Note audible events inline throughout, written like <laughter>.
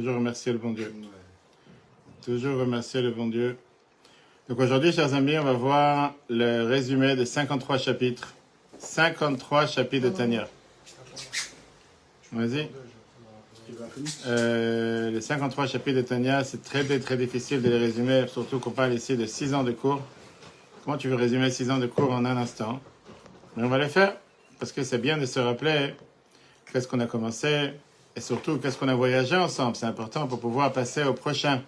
Toujours remercier le bon Dieu. Toujours remercier le bon Dieu. Donc aujourd'hui, chers amis, on va voir le résumé des 53 chapitres. 53 chapitres de Tania. Vas-y. Euh, les 53 chapitres de Tania, c'est très, très, difficile de les résumer, surtout qu'on parle ici de 6 ans de cours. Comment tu veux résumer 6 ans de cours en un instant? Mais on va les faire, parce que c'est bien de se rappeler qu'est-ce qu'on a commencé, et surtout qu'est-ce qu'on a voyagé ensemble? C'est important pour pouvoir passer au prochain,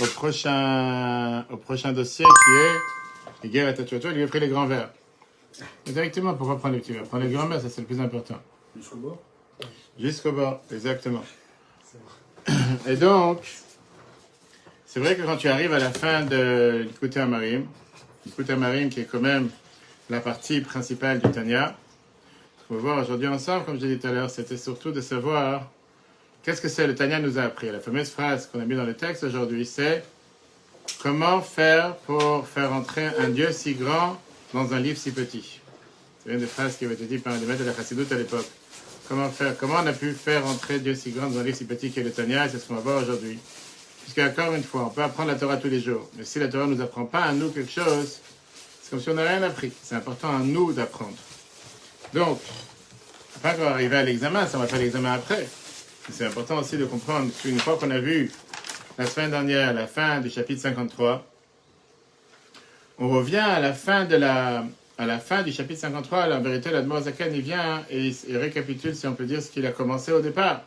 au prochain, au prochain dossier qui est les guerres à Tatuato. Il lui a pris les grands verres. Mais directement, pourquoi prendre les petits verres Prendre les grands verres, ça c'est le plus important. Jusqu'au bord? Jusqu'au bord, exactement. <clears throat> Et donc, c'est vrai que quand tu arrives à la fin de l'écoute à Marim, l'écoute à Marim qui est quand même la partie principale du Tanya, qu'on va voir aujourd'hui ensemble, comme je l'ai dit tout à l'heure, c'était surtout de savoir qu'est-ce que c'est le Tanya nous a appris. La fameuse phrase qu'on a mis dans le texte aujourd'hui, c'est comment faire pour faire entrer un Dieu si grand dans un livre si petit. C'est une des phrases qui avait été dites par un des maîtres de la Chassidoute à l'époque. Comment faire Comment on a pu faire entrer Dieu si grand dans un livre si petit qu'est le Tanya C'est ce qu'on va voir aujourd'hui. Puisque, encore une fois, on peut apprendre la Torah tous les jours. Mais si la Torah ne nous apprend pas à nous quelque chose, c'est comme si on n'a rien appris. C'est important à nous d'apprendre. Donc, pas va arriver à l'examen, ça va faire l'examen après. C'est important aussi de comprendre qu'une fois qu'on a vu la semaine dernière la fin du chapitre 53, on revient à la fin de la, à la fin du chapitre 53, en vérité, l'Admor Zaken, il vient et il récapitule, si on peut dire, ce qu'il a commencé au départ.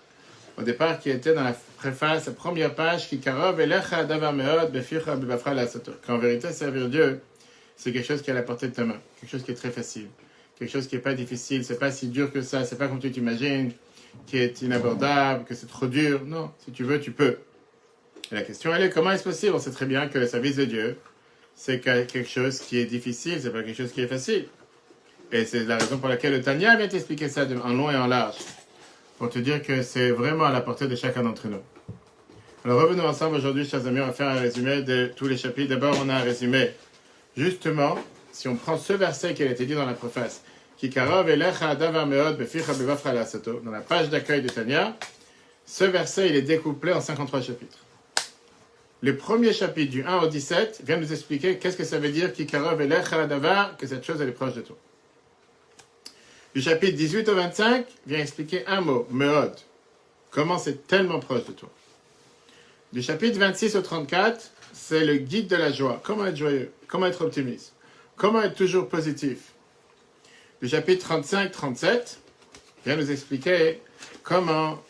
Au départ, qui était dans la préface, la première page, qui karov elecha davar meod bebafra la Qu'en vérité, servir Dieu, c'est quelque chose qui est à la portée de ta main, quelque chose qui est très facile, quelque chose qui n'est pas difficile, c'est pas si dur que ça, c'est pas comme tu t'imagines, qui est inabordable, que c'est trop dur. Non, si tu veux, tu peux. La question, elle est comment est-ce possible? On sait très bien que le service de Dieu, c'est quelque chose qui est difficile, c'est pas quelque chose qui est facile. Et c'est la raison pour laquelle le Tania vient t'expliquer ça en long et en large, pour te dire que c'est vraiment à la portée de chacun d'entre nous. Alors revenons ensemble aujourd'hui, chers amis, on va faire un résumé de tous les chapitres. D'abord, on a un résumé. Justement, si on prend ce verset qui a été dit dans la préface, dans la page d'accueil de Tania, ce verset il est découplé en 53 chapitres. Le premier chapitre du 1 au 17 vient nous expliquer qu'est-ce que ça veut dire que cette chose elle est proche de toi. Du chapitre 18 au 25 vient expliquer un mot, meod. Comment c'est tellement proche de toi. Du chapitre 26 au 34, c'est le guide de la joie. Comment être joyeux, comment être optimiste, comment être toujours positif? Du chapitre 35-37 vient nous expliquer comment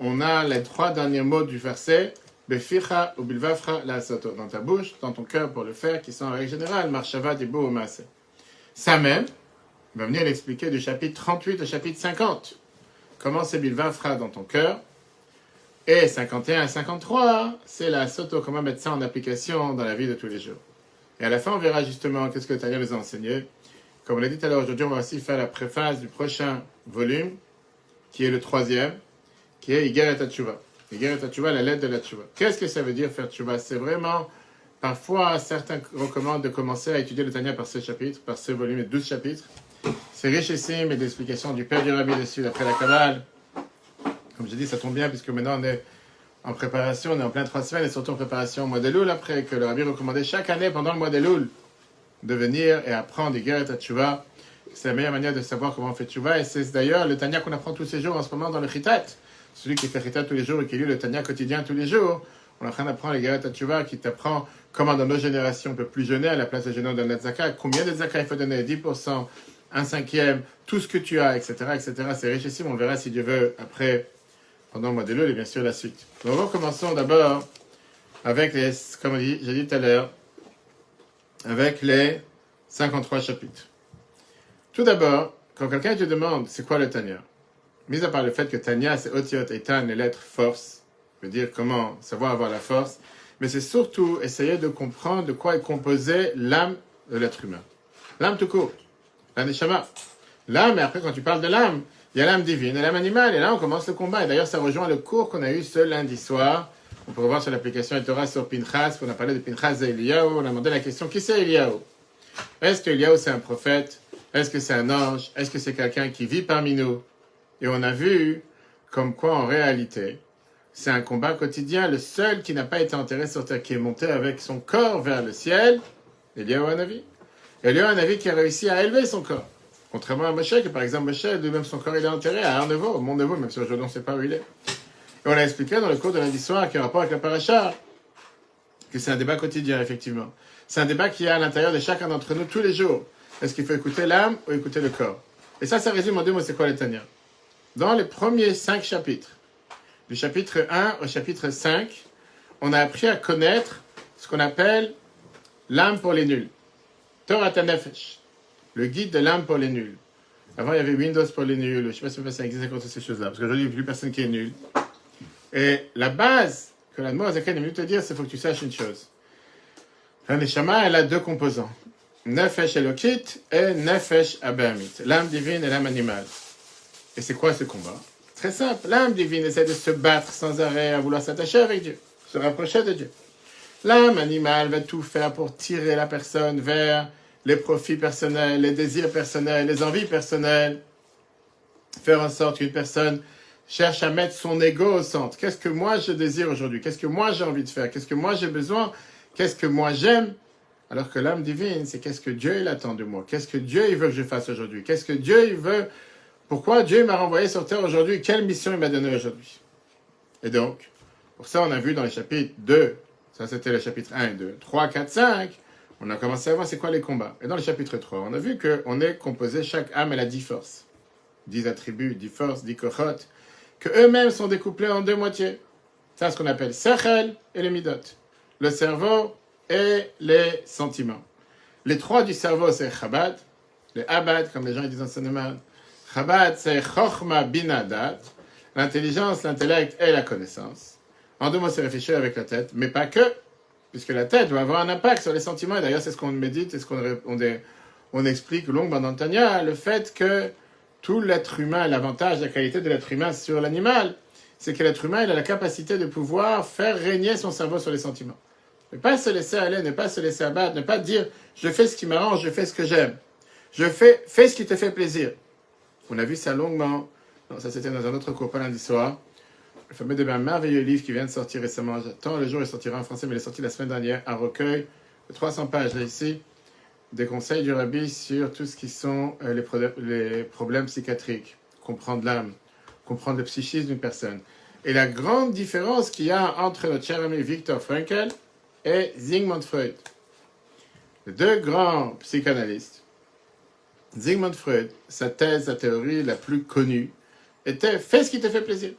on a les trois derniers mots du verset Beficha ou bilvafra la soto, dans ta bouche, dans ton cœur pour le faire, qui sont en règle générale, marshava dibo ou. Ça même, va venir l'expliquer du chapitre 38 au chapitre 50. Comment c'est bilvafra dans ton cœur? Et 51 à 53, c'est la soto, comment mettre ça en application dans la vie de tous les jours. Et à la fin, on verra justement qu'est-ce que Tania nous a enseigné. Comme on l'a dit tout à l'heure, aujourd'hui, on va aussi faire la préface du prochain volume, qui est le troisième, qui est Iger et Tchouva. Iger et la lettre de la Tchouva. Qu'est-ce que ça veut dire faire Tchouva? C'est vraiment, parfois, certains recommandent de commencer à étudier le Tanya par ce chapitre, par ce volume, et 12 chapitres. C'est richissime et d'explications du Père du Rabbi dessus, d'après la Kabbale. Comme je dis, ça tombe bien, puisque maintenant on est en préparation, on est en plein trois semaines, et surtout en préparation au mois de Loul, après que le Rabbi recommandait chaque année pendant le mois de Loul de venir et apprendre des guerres à Tchouva. C'est la meilleure manière de savoir comment on fait Tchouva. Et c'est d'ailleurs le Tanya qu'on apprend tous ces jours en ce moment dans le Chitat. Celui qui fait Chitat tous les jours et qui lit le Tanya quotidien tous les jours. On est en train d'apprendre les guerres à Tchouva qui t'apprend comment dans nos générations on peut plus jeûner à la place de jeûner dans la Zaka. Combien de Zaka il faut donner? 10%, un cinquième, tout ce que tu as, etc. etc. C'est richissime. On verra si Dieu veut après, pendant le mois de l'eau et bien sûr la suite. Donc commençons d'abord avec les, comme j'ai dit tout à l'heure, avec les 53 chapitres. Tout d'abord, quand quelqu'un te demande c'est quoi le Tanya, mis à part le fait que Tanya c'est Otiot et Tan, les lettres force, veut dire comment savoir avoir la force, mais c'est surtout essayer de comprendre de quoi est composée l'âme de l'être humain. L'âme tout court, l'aneshama. L'âme, et après quand tu parles de l'âme, il y a l'âme divine et l'âme animale, et là on commence le combat. Et d'ailleurs ça rejoint le cours qu'on a eu ce lundi soir on peut revoir sur l'application Torah sur Pinchas, on a parlé de Pinchas et Eliyahu, on a demandé la question qui c'est Eliyahu? Est-ce que Eliyahu c'est un prophète? Est-ce que c'est un ange? Est-ce que c'est quelqu'un qui vit parmi nous? Et on a vu comme quoi en réalité, c'est un combat quotidien. Le seul qui n'a pas été enterré sur terre, qui est monté avec son corps vers le ciel, Eliyahu Hanavi. Eliyahu Hanavi qui a réussi à élever son corps. Contrairement à Moshe, que par exemple Moshe, lui-même son corps il est enterré à Arnevo, au Mont Nevo, même si aujourd'hui on ne sait pas où il est. Et on l'a expliqué dans le cours de lundi soir qui a rapport avec la paracha, que c'est un débat quotidien, effectivement. C'est un débat qui est à l'intérieur de chacun d'entre nous tous les jours. Est-ce qu'il faut écouter l'âme ou écouter le corps? Et ça, ça résume en deux mots, c'est quoi les Tania Dans les premiers cinq chapitres, du chapitre 1 au chapitre 5, on a appris à connaître ce qu'on appelle l'âme pour les nuls. Torah Tanefesh le guide de l'âme pour les nuls. Avant, il y avait Windows pour les nuls. Je ne sais pas si ça existe encore ces choses-là, parce qu'aujourd'hui, il n'y a plus personne qui est nul. Et la base que la Zaken est venue te dire, c'est faut que tu saches une chose. La Neshama, elle a deux composants. Nefesh Elokit et Nefesh Abahamit. L'âme divine et l'âme animale. Et c'est quoi ce combat? Très simple. L'âme divine essaie de se battre sans arrêt à vouloir s'attacher avec Dieu, se rapprocher de Dieu. L'âme animale va tout faire pour tirer la personne vers les profits personnels, les désirs personnels, les envies personnelles. Faire en sorte qu'une personne cherche à mettre son ego au centre. Qu'est-ce que moi je désire aujourd'hui? Qu'est-ce que moi j'ai envie de faire? Qu'est-ce que moi j'ai besoin? Qu'est-ce que moi j'aime? Alors que l'âme divine, c'est qu'est-ce que Dieu il attend de moi? Qu'est-ce que Dieu il veut que je fasse aujourd'hui? Qu'est-ce que Dieu il veut? Pourquoi Dieu m'a renvoyé sur terre aujourd'hui? Quelle mission il m'a donnée aujourd'hui? Et donc, pour ça on a vu dans les chapitres 2, ça c'était le chapitre 1 et 2, 3, 4, 5, on a commencé à voir c'est quoi les combats. Et dans le chapitre 3, on a vu qu'on est composé, chaque âme, elle a dix forces. Dix attributs, dix forces, dix kochot, que eux-mêmes sont découplés en deux moitiés. C'est ce qu'on appelle Sechel et les Midot. Le cerveau et les sentiments. Les trois du cerveau, c'est Chabad. Les Abad, comme les gens disent en cinéma. Chabad, c'est Chochma Binadat. L'intelligence, l'intellect et la connaissance. En deux mots, c'est réfléchir avec la tête, mais pas que puisque la tête doit avoir un impact sur les sentiments. Et d'ailleurs, c'est ce qu'on médite et ce qu'on on, explique longuement dans Tania, le fait que tout l'être humain, l'avantage, la qualité de l'être humain sur l'animal, c'est que l'être humain il a la capacité de pouvoir faire régner son cerveau sur les sentiments. Ne pas se laisser aller, ne pas se laisser abattre, ne pas dire je fais ce qui m'arrange, je fais ce que j'aime. Je fais, fais ce qui te fait plaisir. On a vu ça longuement. Non, ça c'était dans un autre cours, pas lundi soir le fameux un merveilleux livre qui vient de sortir récemment. J'attends le jour il sortira en français, mais il est sorti la semaine dernière. Un recueil de 300 pages, là, ici, des conseils du rabbi sur tout ce qui sont euh, les, problèmes psychiatriques, comprendre l'âme, comprendre le psychisme d'une personne. Et la grande différence qu'il y a entre notre cher ami Victor Frankl et Sigmund Freud. Les deux grands psychanalystes. Sigmund Freud, sa thèse, sa théorie la plus connue, était fais ce qui te fait plaisir.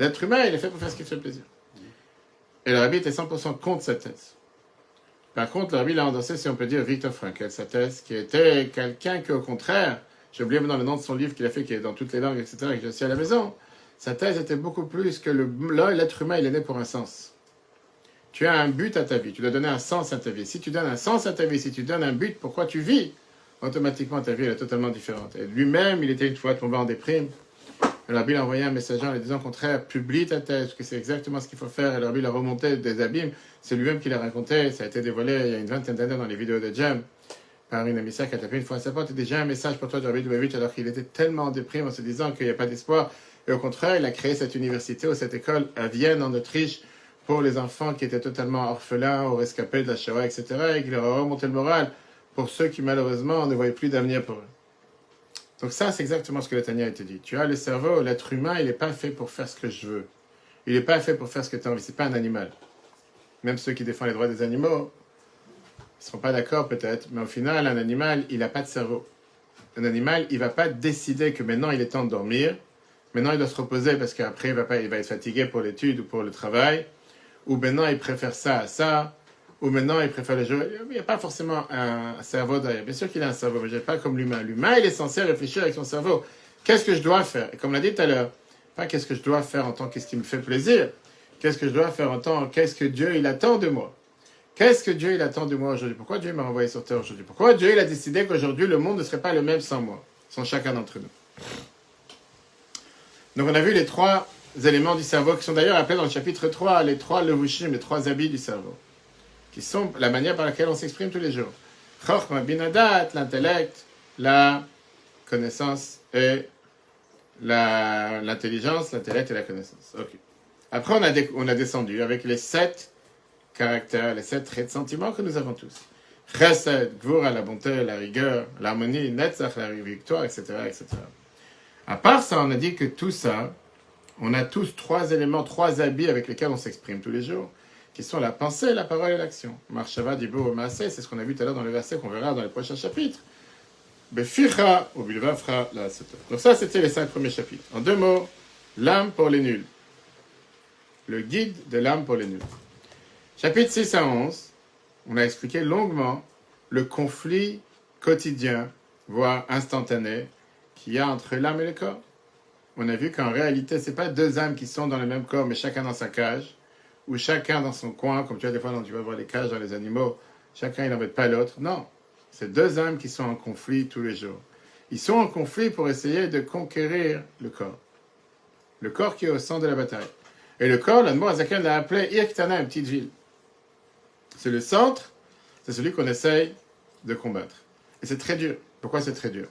L'être humain, il est fait pour faire ce qui fait plaisir. Et le rabbi était 100% contre cette thèse. Par contre, le rabbi l'a endossé, si on peut dire, Victor Frankl, sa thèse, qui était quelqu'un qui, au contraire, j'ai oublié maintenant le nom de son livre qu'il a fait, qui est dans toutes les langues, etc., et que j'ai aussi à la maison, sa thèse était beaucoup plus que l'être humain, il est né pour un sens. Tu as un but à ta vie, tu dois donner un sens à ta vie. Si tu donnes un sens à ta vie, si tu donnes un but, pourquoi tu vis, automatiquement ta vie est totalement différente. Lui-même, il était une fois tombé en déprime. Le rabbi a envoyé un messager en lui disant au contraire, publie ta thèse, que c'est exactement ce qu'il faut faire. Et le rabbi a remonté des abîmes. C'est lui-même qui l'a raconté. Ça a été dévoilé il y a une vingtaine d'années dans les vidéos de Jam par une émissaire qui a tapé une fois à sa porte. déjà un message pour toi Rabbi Dubavitch alors qu'il était tellement en déprime en se disant qu'il n'y a pas d'espoir. Et au contraire, il a créé cette université ou cette école à Vienne, en Autriche, pour les enfants qui étaient totalement orphelins ou rescapés de la Shoah, etc. Et qu'il leur a remonté le moral pour ceux qui malheureusement ne voyaient plus d'avenir pour eux. Donc ça, c'est exactement ce que le Tania été dit. Tu as le cerveau, l'être humain, il n'est pas fait pour faire ce que je veux. Il n'est pas fait pour faire ce que tu as envie. Ce n'est pas un animal. Même ceux qui défendent les droits des animaux, ils ne seront pas d'accord peut-être, mais au final, un animal, il n'a pas de cerveau. Un animal, il va pas décider que maintenant il est temps de dormir, maintenant il doit se reposer parce qu'après il va, pas, il va être fatigué pour l'étude ou pour le travail, ou maintenant il préfère ça à ça, ou maintenant il préfère le jeu. Il n'y a pas forcément un cerveau derrière. Bien sûr qu'il a un cerveau, mais je pas comme l'humain. L'humain, il est censé réfléchir avec son cerveau. Qu'est-ce que je dois faire? Et comme l'a dit tout à l'heure, pas qu'est-ce que je dois faire en tant qu'est-ce qui me fait plaisir. Qu'est-ce que je dois faire en tant qu'est-ce que Dieu il attend de moi? Qu'est-ce que Dieu il attend de moi aujourd'hui? Pourquoi Dieu m'a envoyé sur terre aujourd'hui? Pourquoi Dieu il a décidé qu'aujourd'hui le monde ne serait pas le même sans moi, sans chacun d'entre nous? Donc on a vu les trois éléments du cerveau qui sont d'ailleurs appelés dans le chapitre 3 les trois levushim, les trois habits du cerveau qui sont la manière par laquelle on s'exprime tous les jours. Chochma binadat, l'intellect, la connaissance et l'intelligence, l'intellect et la connaissance. Ok. Après, on a, on a descendu avec les sept caractères, les sept traits de sentiments que nous avons tous. Chesed, Gvura, la bonté, la rigueur, l'harmonie, Netzach, la victoire, etc., etc. À part ça, on a dit que tout ça, on a tous trois éléments, trois habits avec lesquels on s'exprime tous les jours, qui sont la pensée, la parole et l'action. Marshava, Dibur, Maaseh, c'est ce qu'on a vu tout à l'heure dans le verset qu'on verra dans les prochains chapitres. Beficha, ou Bilvafra, la. Donc ça, c'était les cinq premiers chapitres. En deux mots, l'âme pour les nuls. Le guide de l'âme pour les nuls. Chapitre 6 à 11, on a expliqué longuement le conflit quotidien, voire instantané, qu'il y a entre l'âme et le corps. On a vu qu'en réalité, ce n'est pas deux âmes qui sont dans le même corps, mais chacun dans sa cage, ou chacun dans son coin, comme tu vois des fois, tu vas voir les cages dans les animaux, chacun il n'embête pas l'autre. Non, c'est deux âmes qui sont en conflit tous les jours. Ils sont en conflit pour essayer de conquérir le corps. Le corps qui est au centre de la bataille. Et le corps, l'Anmo Azaken l'a appelé Irktana, une petite ville. C'est le centre, c'est celui qu'on essaye de combattre. Et c'est très dur. Pourquoi c'est très dur?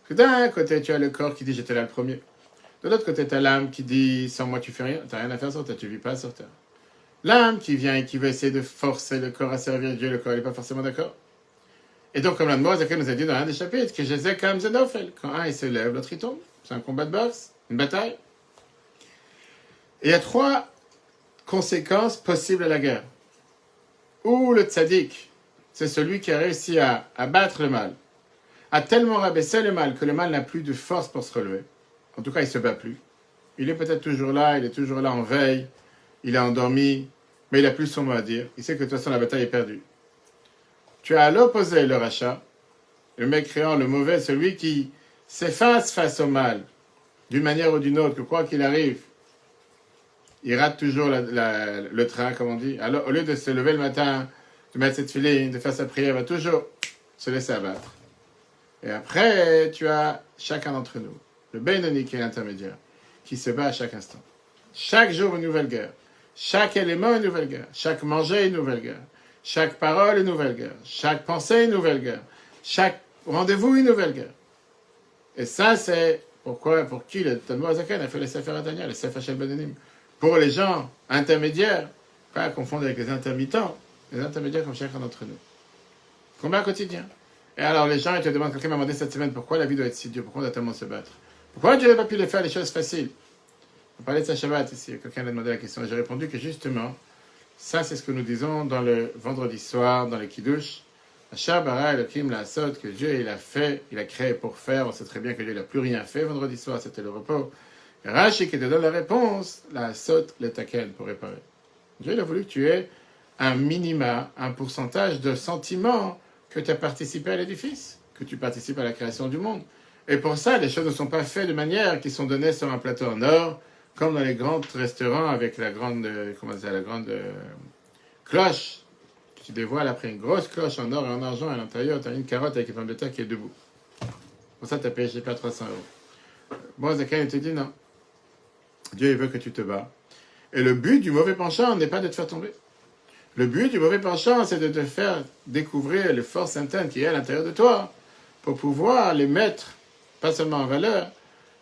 Parce que d'un côté, tu as le corps qui dit j'étais là le premier. De l'autre côté, tu as l'âme qui dit sans moi tu fais rien, tu n'as rien à faire sur terre, tu vis pas sur terre. L'âme qui vient et qui veut essayer de forcer le corps à servir Dieu, le corps n'est pas forcément d'accord. Et donc, comme Azaken nous a dit dans un des chapitres, que Jézek Kam Zenofel, quand un il se lève, l'autre il tombe. C'est un combat de boxe, une bataille. Il y a trois conséquences possibles à la guerre. Ou le tzaddik, c'est celui qui a réussi à abattre le mal, a tellement rabaissé le mal que le mal n'a plus de force pour se relever. En tout cas, il ne se bat plus. Il est peut-être toujours là, il est toujours là en veille, il est endormi, mais il n'a plus son mot à dire. Il sait que de toute façon, la bataille est perdue. Tu as à l'opposé le rachat, le mécréant, le mauvais, celui qui s'efface face au mal, d'une manière ou d'une autre, que quoi qu'il arrive, il rate toujours le train, comme on dit. Alors, au lieu de se lever le matin, de mettre cette filet, de faire sa prière, il va toujours se laisser abattre. Et après, tu as chacun d'entre nous, le Benoni qui est l'intermédiaire, qui se bat à chaque instant. Chaque jour, une nouvelle guerre. Chaque élément, une nouvelle guerre. Chaque manger, une nouvelle guerre. Chaque parole, une nouvelle guerre. Chaque pensée, une nouvelle guerre. Chaque rendez-vous, une nouvelle guerre. Et ça, c'est pourquoi, pour qui le Talmud Azaken a fait le Sefer Adania, le Sefer. Pour les gens intermédiaires, pas à confondre avec les intermittents, les intermédiaires comme chacun d'entre nous. Combat quotidien. Et alors les gens, ils te demandent, quelqu'un m'a demandé cette semaine pourquoi la vie doit être si dure, pourquoi on doit tellement se battre? Pourquoi Dieu n'a pas pu faire les choses faciles? On parlait de sa Shabbat ici, quelqu'un a demandé la question, j'ai répondu que justement, ça c'est ce que nous disons dans le vendredi soir, dans le Kiddush. Bara Elohim la Asot, que Dieu il a fait, il a créé pour faire. On sait très bien que Dieu n'a plus rien fait vendredi soir, c'était le repos. Rashi qui te donne la réponse, la Asot le taken pour réparer. Dieu il a voulu que tu aies un minima, un pourcentage de sentiments que tu as participé à l'édifice, que tu participes à la création du monde. Et pour ça, les choses ne sont pas faites de manière qui sont données sur un plateau en or, comme dans les grands restaurants avec la grande, euh, comment dire, la grande euh, cloche qui dévoile après une grosse cloche en or et en argent à l'intérieur, tu as une carotte avec une pomme de terre qui est debout. Pour ça, tu as payé, je pas, 300 euros. Bon, Zacharie, il te dit non. Dieu, il veut que tu te bats. Et le but du mauvais penchant n'est pas de te faire tomber. Le but du mauvais penchant, c'est de te faire découvrir les forces internes qui est à l'intérieur de toi pour pouvoir les mettre, pas seulement en valeur,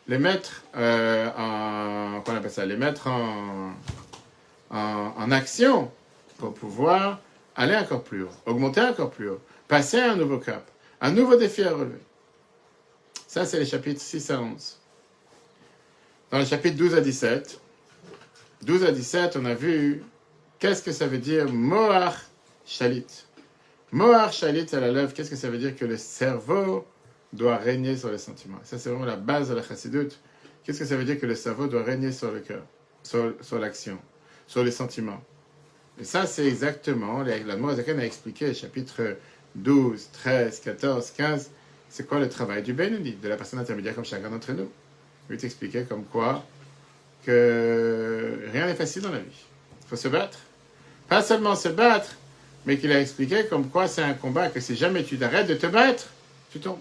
les mettre euh, en, comment on appelle ça, les mettre en, en, action pour pouvoir aller encore plus haut, augmenter encore plus haut, passer à un nouveau cap, un nouveau défi à relever. Ça, c'est les chapitres 6 à 11. Dans les chapitres 12 à 17, 12 à 17, on a vu qu'est-ce que ça veut dire Moach Shalit. Moach Shalit à la lèvre, qu'est-ce que ça veut dire que le cerveau doit régner sur les sentiments. Ça, c'est vraiment la base de la chassidoute. Qu'est-ce que ça veut dire que le cerveau doit régner sur le cœur, sur, l'action, sur les sentiments? Et ça, c'est exactement, la Moazakan a expliqué, chapitre 12, 13, 14, 15, c'est quoi le travail du Benoni, de la personne intermédiaire comme chacun d'entre nous. Il t'expliquer comme quoi que rien n'est facile dans la vie. Il faut se battre. Pas seulement se battre, mais qu'il a expliqué comme quoi c'est un combat que si jamais tu t'arrêtes de te battre, tu tombes.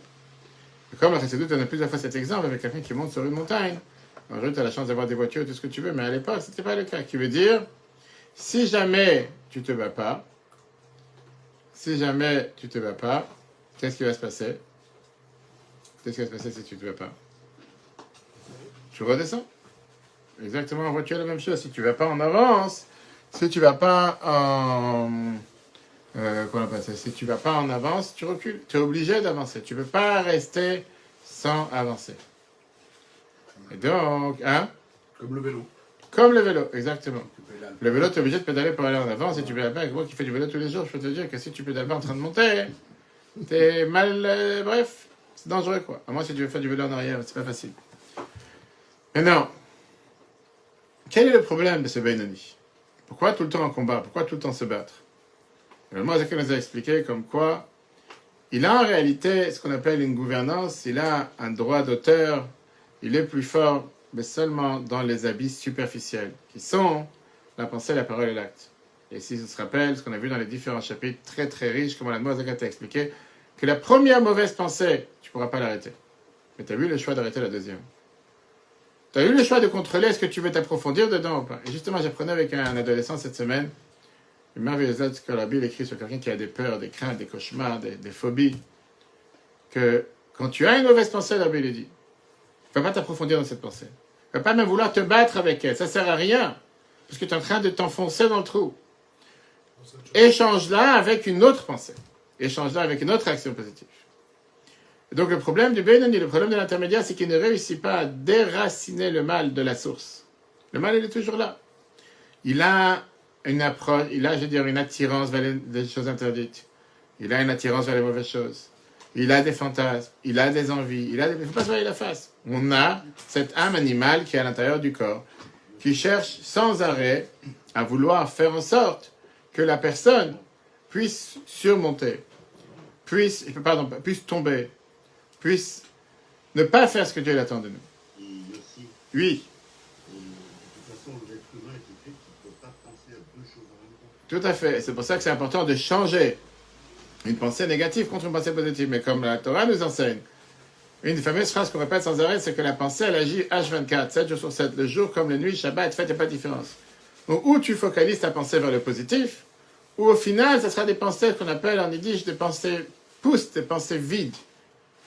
Comme la Chassidut, on a plusieurs fois cet exemple avec quelqu'un qui monte sur une montagne. En rue, tu as la chance d'avoir des voitures, tout ce que tu veux, mais à l'époque, ce n'était pas le cas. Qui veut dire, si jamais tu te bats pas, si jamais tu te bats pas, qu'est-ce qui va se passer? Qu'est-ce qui va se passer si tu te bats pas? Tu redescends. Exactement, en voiture, la même chose. Si tu vas pas en avance, si tu vas pas en. Euh, comment on appelle ça? Si tu vas pas en avance, tu recules. Tu es obligé d'avancer. Tu ne peux pas rester sans avancer. Et donc, hein? Comme le vélo. Comme le vélo, exactement. Le vélo, tu es obligé de pédaler pour aller en avant. Si tu pédales pas, avec moi qui fais du vélo tous les jours, je peux te dire que si tu pédales pas en train de monter, t'es mal. euh, bref, c'est dangereux quoi. À moins si tu veux faire du vélo en arrière, c'est pas facile. Maintenant, quel est le problème de ce Benoni? Pourquoi tout le temps en combat? Pourquoi tout le temps se battre? Le Moïse nous a expliqué comme quoi il a en réalité ce qu'on appelle une gouvernance, il a un droit d'auteur, il est plus fort, mais seulement dans les abysses superficiels, qui sont la pensée, la parole et l'acte. Et si on se rappelle ce qu'on a vu dans les différents chapitres, très très riches, comme la Moïse t'a expliqué, que la première mauvaise pensée, tu ne pourras pas l'arrêter. Mais tu as eu le choix d'arrêter la deuxième. Tu as eu le choix de contrôler est-ce que tu veux t'approfondir dedans ou pas. Et justement, j'apprenais avec un adolescent cette semaine merveilleuse lettre que la Bible écrit sur quelqu'un qui a des peurs, des craintes, des cauchemars, des, phobies. Que quand tu as une mauvaise pensée, la Bible dit, ne vas pas t'approfondir dans cette pensée. Ne vas pas même vouloir te battre avec elle. Ça sert à rien. Parce que tu es en train de t'enfoncer dans le trou. Échange-la avec une autre pensée. Échange-la avec une autre action positive. Et donc le problème du Benoni, le problème de l'intermédiaire, c'est qu'il ne réussit pas à déraciner le mal de la source. Le mal, il est toujours là. Il a une approche, il a, je veux dire, une attirance vers les, choses interdites. Il a une attirance vers les mauvaises choses. Il a des fantasmes, il a des envies, il a des... Il ne faut pas se voiler la face. On a cette âme animale qui est à l'intérieur du corps, qui cherche sans arrêt à vouloir faire en sorte que la personne puisse surmonter, puisse, pardon, puisse tomber, puisse ne pas faire ce que Dieu attend de nous. Et aussi, Oui, de toute façon, l'être tout à fait. C'est pour ça que c'est important de changer une pensée négative contre une pensée positive. Mais comme la Torah nous enseigne, une des fameuses phrases qu'on répète sans arrêt, c'est que la pensée, elle agit H24, 7 jours sur 7, le jour comme la nuit, Shabbat, fête, il n'y a pas de différence. Donc, ou tu focalises ta pensée vers le positif, ou au final, ce sera des pensées qu'on appelle en yiddish des pensées pousses, des pensées vides.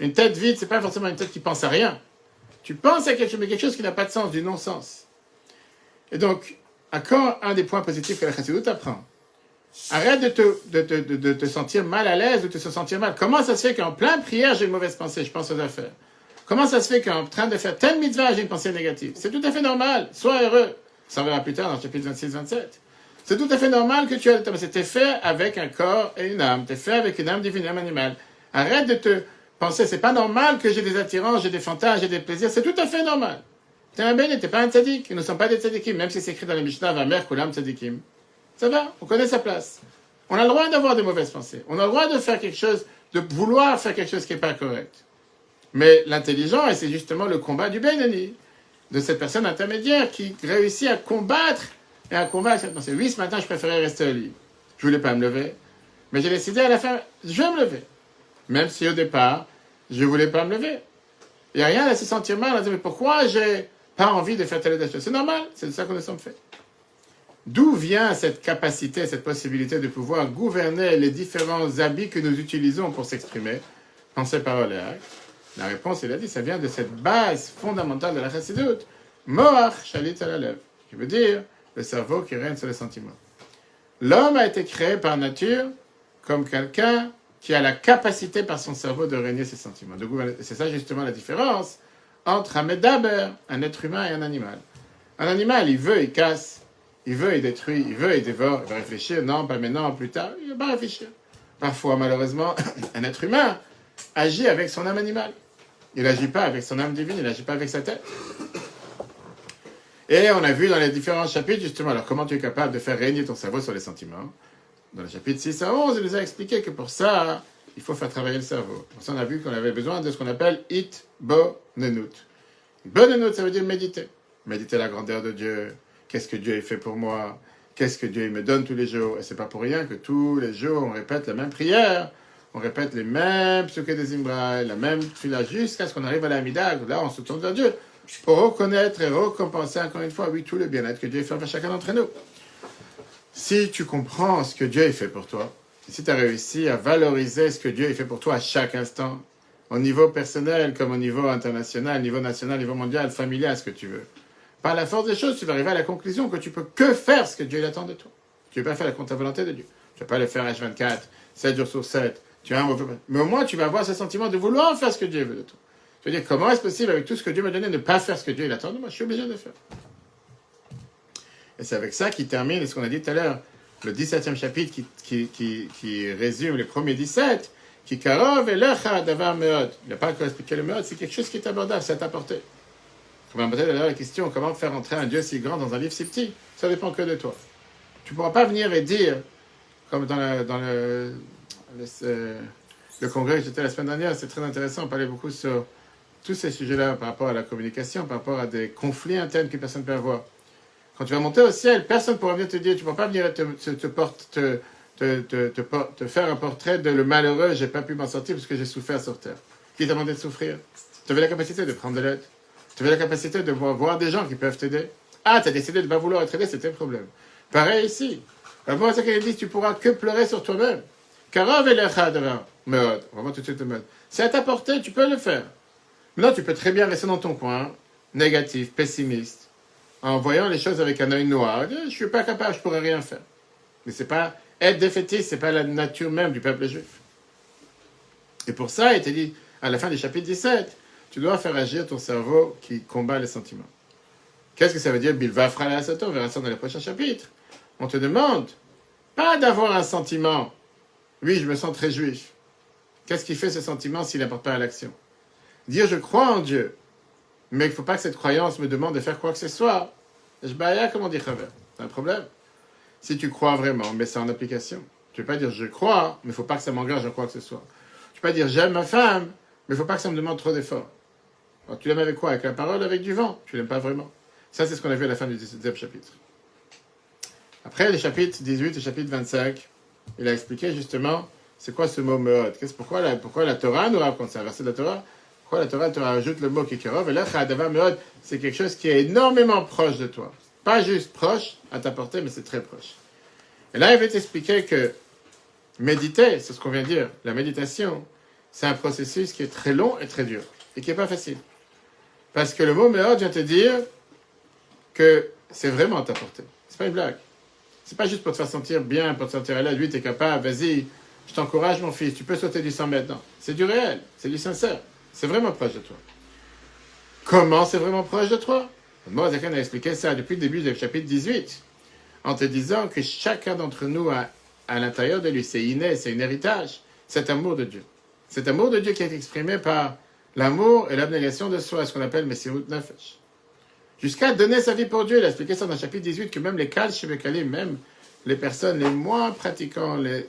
Une tête vide, c'est pas forcément une tête qui pense à rien. Tu penses à quelque chose, mais quelque chose qui n'a pas de sens, du non-sens. Et donc, encore un des points positifs que la Chassidut apprend. Arrête de te, de, de- de te sentir mal à l'aise de te sentir mal. Comment ça se fait qu'en plein prière, j'ai une mauvaise pensée, je pense aux affaires Comment ça se fait qu'en train de faire telle mitzvah, j'ai une pensée négative? C'est tout à fait normal. Sois heureux. Ça verra plus tard dans le chapitre 26-27. C'est tout à fait normal que tu aies pensée. T'es fait avec un corps et une âme. T'es fait avec une âme divine, une âme animale. Arrête de te penser, c'est pas normal que j'ai des attirances, j'ai des fantasmes, j'ai des plaisirs. C'est tout à fait normal. Béni, t'es pas un tzaddik. Nous ne sommes pas des tzaddikim, même si c'est écrit dans les Mishnah, Vamer, Kulam, tzaddikim. Ça va, on connaît sa place. On a le droit d'avoir des mauvaises pensées. On a le droit de faire quelque chose, de vouloir faire quelque chose qui n'est pas correct. Mais l'intelligent, et c'est justement le combat du Benoni, de cette personne intermédiaire qui réussit à combattre et à combattre cette pensée. Oui, ce matin, je préférais rester au lit. Je voulais pas me lever. Mais j'ai décidé à la fin, je vais me lever. Même si au départ, je voulais pas me lever. Il n'y a rien à se sentir mal, mais pourquoi j'ai pas envie de faire telle chose C'est normal, c'est de ça que nous sommes faits. D'où vient cette capacité, cette possibilité de pouvoir gouverner les différents habits que nous utilisons pour s'exprimer, pensée, parole et acte La réponse, il a dit, ça vient de cette base fondamentale de la chassidut, Moach Shalit lèvre, qui veut dire le cerveau qui règne sur les sentiments. L'homme a été créé par nature comme quelqu'un qui a la capacité par son cerveau de régner ses sentiments. C'est ça justement la différence entre un médaber, un être humain et un animal. Un animal, il veut, il casse, il veut, il détruit, il veut, il dévore, il va réfléchir, non, pas maintenant, plus tard, il va pas réfléchir. Parfois, malheureusement, <coughs> un être humain agit avec son âme animale. Il n'agit pas avec son âme divine, il n'agit pas avec sa tête. Et on a vu dans les différents chapitres, justement, alors comment tu es capable de faire régner ton cerveau sur les sentiments? Dans le chapitre 6 à 11, il nous a expliqué que pour ça, il faut faire travailler le cerveau. Pour ça, on a vu qu'on avait besoin de ce qu'on appelle it bo nenut. Bonenut, ça veut dire méditer. Méditer la grandeur de Dieu. Qu'est-ce que Dieu a fait pour moi? Qu'est-ce que Dieu me donne tous les jours? Et c'est pas pour rien que tous les jours, on répète la même prière. On répète les mêmes psuké des Imbraï, la même fila jusqu'à ce qu'on arrive à la Midag. Là, on se tourne vers Dieu pour reconnaître et récompenser encore une fois, oui, tout le bien-être que Dieu fait à chacun d'entre nous. Si tu comprends ce que Dieu a fait pour toi, si tu as réussi à valoriser ce que Dieu a fait pour toi à chaque instant, au niveau personnel comme au niveau international, au niveau national, au niveau mondial, familial, ce que tu veux, par la force des choses, tu vas arriver à la conclusion que tu peux que faire ce que Dieu attend de toi. Tu ne peux pas faire la volonté de Dieu. Tu ne vas pas le faire H24, 7 jours sur 7. Tu as un mauvais... Mais au moins, tu vas avoir ce sentiment de vouloir faire ce que Dieu veut de toi. Tu vas dire, comment est-ce possible, avec tout ce que Dieu m'a donné, de ne pas faire ce que Dieu attend de moi? Je suis obligé de le faire. Et c'est avec ça qu'il termine ce qu'on a dit tout à l'heure, le 17e chapitre qui, qui, qui, résume les premiers 17, qui karov et davar meod. Il n'a pas encore expliqué le meod, c'est quelque chose qui est abordable, c'est à portée. Va poser d'ailleurs la question comment faire entrer un Dieu si grand dans un livre si petit? Ça dépend que de toi. Tu ne pourras pas venir et dire, comme dans le, dans le, le, le congrès que j'étais la semaine dernière, c'est très intéressant, on parlait beaucoup sur tous ces sujets-là par rapport à la communication, par rapport à des conflits internes que personne ne peut avoir. Quand tu vas monter au ciel, personne ne pourra venir te dire, tu ne pourras pas venir te, te, te, te, faire un portrait de le malheureux, j'ai pas pu m'en sortir parce que j'ai souffert sur terre. Qui t'a demandé de souffrir? Tu avais la capacité de prendre de l'aide. Tu avais la capacité de voir des gens qui peuvent t'aider. Ah, tu as décidé de ne pas vouloir être aidé, c'était le problème. Pareil ici. Avant ça qu'elle dit, tu pourras que pleurer sur toi-même. Karov Meod. On tout de suite le mode. C'est à ta portée, tu peux le faire. Maintenant, tu peux très bien rester dans ton coin, négatif, pessimiste, en voyant les choses avec un œil noir. Je suis pas capable, je pourrais rien faire. Mais c'est pas être défaitiste, c'est pas la nature même du peuple juif. Et pour ça, il te dit à la fin du chapitre 17, tu dois faire agir ton cerveau qui combat les sentiments. Qu'est-ce que ça veut dire Bilva frala On verra ça dans les prochains chapitres. On te demande pas d'avoir un sentiment. Oui, je me sens très juif. Qu'est-ce qui fait ce sentiment s'il n'apporte pas à l'action? Dire je crois en Dieu, mais il ne faut pas que cette croyance me demande de faire quoi que ce soit. Je baya, comment dire C'est un problème. Si tu crois vraiment, mais c'est en application. Tu ne peux pas dire je crois, mais il ne faut pas que ça m'engage à quoi que ce soit. Tu ne peux pas dire j'aime ma femme, mais il ne faut pas que ça me demande trop d'efforts. tu l'aimes avec quoi? Avec la parole, avec du vent? Tu l'aimes pas vraiment. Ça, c'est ce qu'on a vu à la fin du 17e chapitre. Après, les chapitres 18 et chapitre 25, il a expliqué justement c'est quoi ce mot meod pourquoi la, pourquoi la Torah nous raconte ça, verset de la Torah? Pourquoi la Torah te rajoute le mot kikerov Et là, c'est quelque chose qui est énormément proche de toi. Pas juste proche à ta portée, mais c'est très proche. Et là, il va t'expliquer que méditer, c'est ce qu'on vient de dire, la méditation, c'est un processus qui est très long et très dur, et qui n'est pas facile. Parce que le mot meod vient te dire que c'est vraiment à ta portée. C'est pas une blague. C'est pas juste pour te faire sentir bien, pour te sentir à l'aise, lui, t'es capable, vas-y, je t'encourage, mon fils, tu peux sauter du 100 mètres. C'est du réel, c'est du sincère. C'est vraiment proche de toi. Comment c'est vraiment proche de toi? Moi, Zakan a expliqué ça depuis le début du chapitre 18, en te disant que chacun d'entre nous a à l'intérieur de lui, c'est inné, c'est un héritage, cet amour de Dieu. Cet amour de Dieu qui est exprimé par l'amour et l'abnégation de soi, ce qu'on appelle Messirut Nefesh. Jusqu'à donner sa vie pour Dieu, il a expliqué ça dans le chapitre 18, que même les Kal Shebekalim, même les personnes les moins pratiquants, les,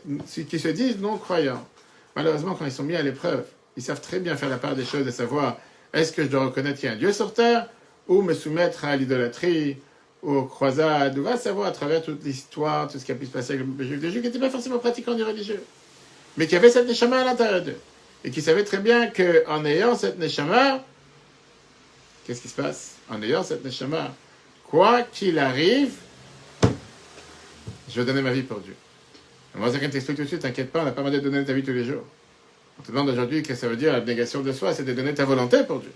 qui se disent non-croyants, malheureusement, quand ils sont mis à l'épreuve, ils savent très bien faire la part des choses et savoir est-ce que je dois reconnaître qu'il y a un Dieu sur terre ou me soumettre à l'idolâtrie, aux croisades, ou va savoir à travers toute l'histoire, tout ce qui a pu se passer avec le juif, des juifs qui n'étaient pas forcément pratiquants ni religieux, mais qui avaient cette neshama à l'intérieur d'eux, et qui savaient très bien qu'en ayant cette neshama, qu'est-ce qui se passe? En ayant cette neshama, quoi qu'il arrive, je vais donner ma vie pour Dieu. Moi, ça t'explique tout de suite, t'inquiète pas, on n'a pas demandé de donner ta vie tous les jours. On te demande aujourd'hui qu'est-ce que ça veut dire la négation de soi, c'est de donner ta volonté pour Dieu.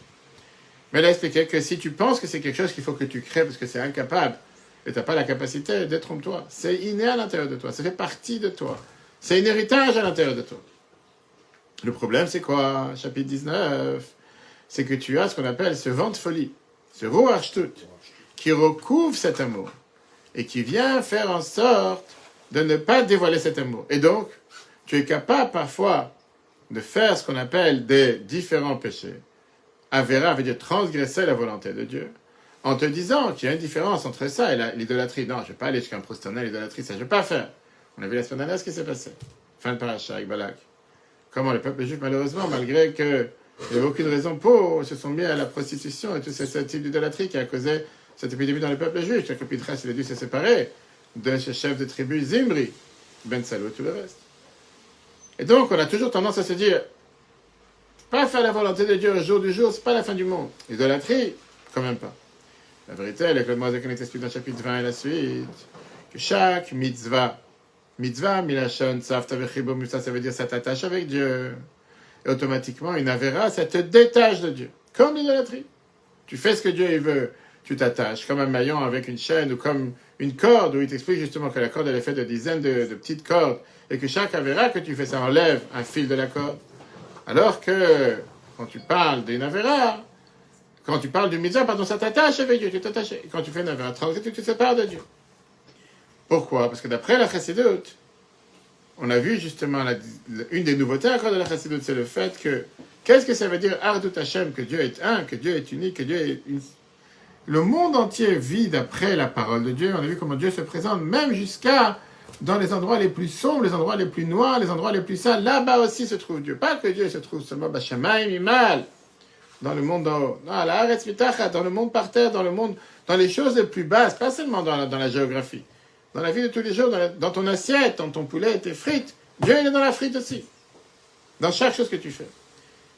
Mais elle a expliqué que si tu penses que c'est quelque chose qu'il faut que tu crées parce que c'est incapable et tu n'as pas la capacité, détrompe-toi. C'est inné à l'intérieur de toi, ça fait partie de toi. C'est un héritage à l'intérieur de toi. Le problème, c'est quoi? Chapitre 19. C'est que tu as ce qu'on appelle ce vent de folie, ce tout, qui recouvre cet amour et qui vient faire en sorte de ne pas dévoiler cet amour. Et donc, tu es capable parfois de faire ce qu'on appelle des différents péchés. Avera veut dire transgresser la volonté de Dieu. En te disant qu'il y a une différence entre ça et l'idolâtrie. Non, je ne vais pas aller jusqu'à un prosternel, l'idolâtrie, ça je ne vais pas faire. On a vu la semaine dernière ce qui s'est passé. Fin de paracha avec Balak. Comment le peuple juif, malheureusement, malgré qu'il n'y avait aucune raison pour, se sont mis à la prostitution et tout ce type d'idolâtrie qui a causé cette épidémie dans le peuple juif. Chaque il a dû se séparer de ce chef de tribu Zimri, Ben Salou et tout le reste. Et donc, on a toujours tendance à se dire, pas faire la volonté de Dieu au jour du jour, c'est pas la fin du monde. Idolâtrie, quand même pas. La vérité, elle est que le Moïse explique dans le chapitre 20 et la suite, que chaque mitzvah, mitzvah, milachon, savta ça, ça veut dire ça t'attache avec Dieu. Et automatiquement, une avéra, ça te détache de Dieu. Comme l'idolâtrie. Tu fais ce que Dieu veut, tu t'attaches, comme un maillon avec une chaîne ou comme une corde, où il t'explique justement que la corde elle est faite de dizaines de, petites cordes et que chaque avéra que tu fais, ça enlève un fil de la corde. Alors que quand tu parles d'une avéra, quand tu parles du mitzvah, pardon, ça t'attache avec Dieu, tu t'attaches. Quand tu fais une avéra tu te sépares de Dieu. Pourquoi? Parce que d'après la chassidoute, on a vu justement une des nouveautés encore de la chassidoute, c'est le fait que qu'est-ce que ça veut dire Ardut Hashem, que Dieu est un, que Dieu est unique, que Dieu est une... Le monde entier vit d'après la parole de Dieu. On a vu comment Dieu se présente, même jusqu'à dans les endroits les plus sombres, les endroits les plus noirs, les endroits les plus sales. Là-bas aussi se trouve Dieu. Pas que Dieu se trouve seulement Bashamaim Imal, dans le monde d'en haut. Mitachat, dans le monde par terre, dans le monde, dans les choses les plus basses, pas seulement dans la, géographie. Dans la vie de tous les jours, dans ton assiette, dans ton poulet et tes frites. Dieu, il est dans la frite aussi. Dans chaque chose que tu fais.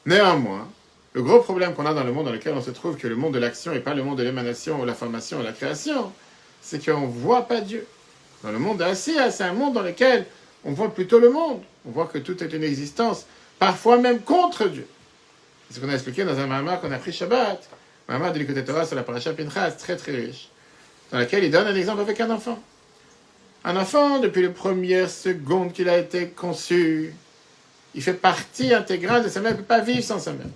Néanmoins, le gros problème qu'on a dans le monde dans lequel on se trouve, que le monde de l'action et pas le monde de l'émanation ou la formation ou la création, c'est qu'on ne voit pas Dieu. Dans le monde assis, c'est un monde dans lequel on voit plutôt le monde. On voit que tout est une existence, parfois même contre Dieu. C'est ce qu'on a expliqué dans un mamar qu'on a pris Shabbat, mamar de l'écoute Torah sur la paracha Pinchas, très très riche, dans lequel il donne un exemple avec un enfant. Un enfant, depuis les premières secondes qu'il a été conçu, il fait partie intégrale de sa mère, il ne peut pas vivre sans sa mère.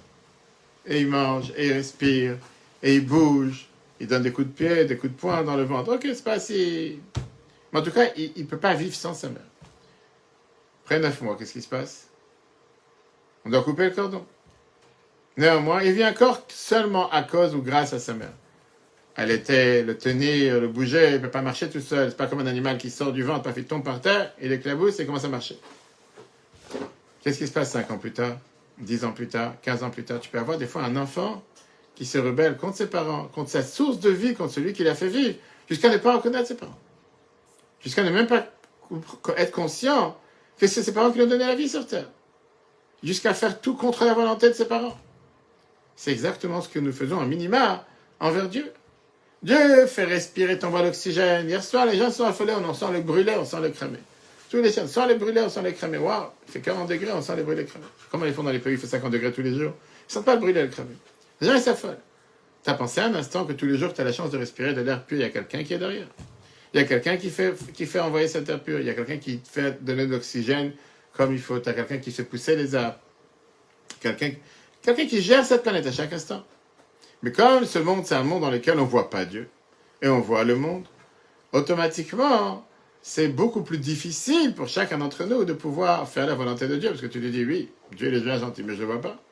Et il mange, et il respire, et il bouge, il donne des coups de pied, des coups de poing dans le ventre. Ok, c'est pas si... Mais en tout cas, il ne peut pas vivre sans sa mère. Après neuf mois, qu'est-ce qui se passe? On doit couper le cordon. Néanmoins, il vit encore seulement à cause ou grâce à sa mère. Elle était le tenir, le bouger, il ne peut pas marcher tout seul. C'est pas comme un animal qui sort du ventre, pas fait tombe par terre, il éclabousse et commence à marcher. Qu'est-ce qui se passe 5 ans plus tard, 10 ans plus tard, 15 ans plus tard Tu peux avoir des fois un enfant qui se rebelle contre ses parents, contre sa source de vie, contre celui qui l'a fait vivre, jusqu'à ne pas reconnaître ses parents. Jusqu'à ne même pas être conscient que c'est ses parents qui lui ont donné la vie sur terre. Jusqu'à faire tout contre la volonté de ses parents. C'est exactement ce que nous faisons en minima envers Dieu. Dieu fait respirer ton vol d'oxygène. Hier soir, les gens sont affolés, on sent le brûler, on sent le cramer. Tous les chiens, sent les brûler, on sent les cramer. Waouh, il fait 40 degrés, on sent les brûler, cramer. Comment ils font dans les pays il fait 50 degrés tous les jours? Ils ne sentent pas le brûler, le cramer. Les gens, ils s'affolent. Tu as pensé un instant que tous les jours, tu as la chance de respirer de l'air pur, il y a quelqu'un qui est derrière. Il y a quelqu'un qui fait, envoyer cet air pur. Il y a quelqu'un qui fait donner de l'oxygène comme il faut. Tu as quelqu'un qui fait pousser les arbres. Quelqu'un quelqu'un qui gère cette planète à chaque instant. Mais comme ce monde, c'est un monde dans lequel on ne voit pas Dieu, et on voit le monde, automatiquement, c'est beaucoup plus difficile pour chacun d'entre nous de pouvoir faire la volonté de Dieu, parce que tu lui dis, oui, Dieu est bien gentil, mais je ne vois pas.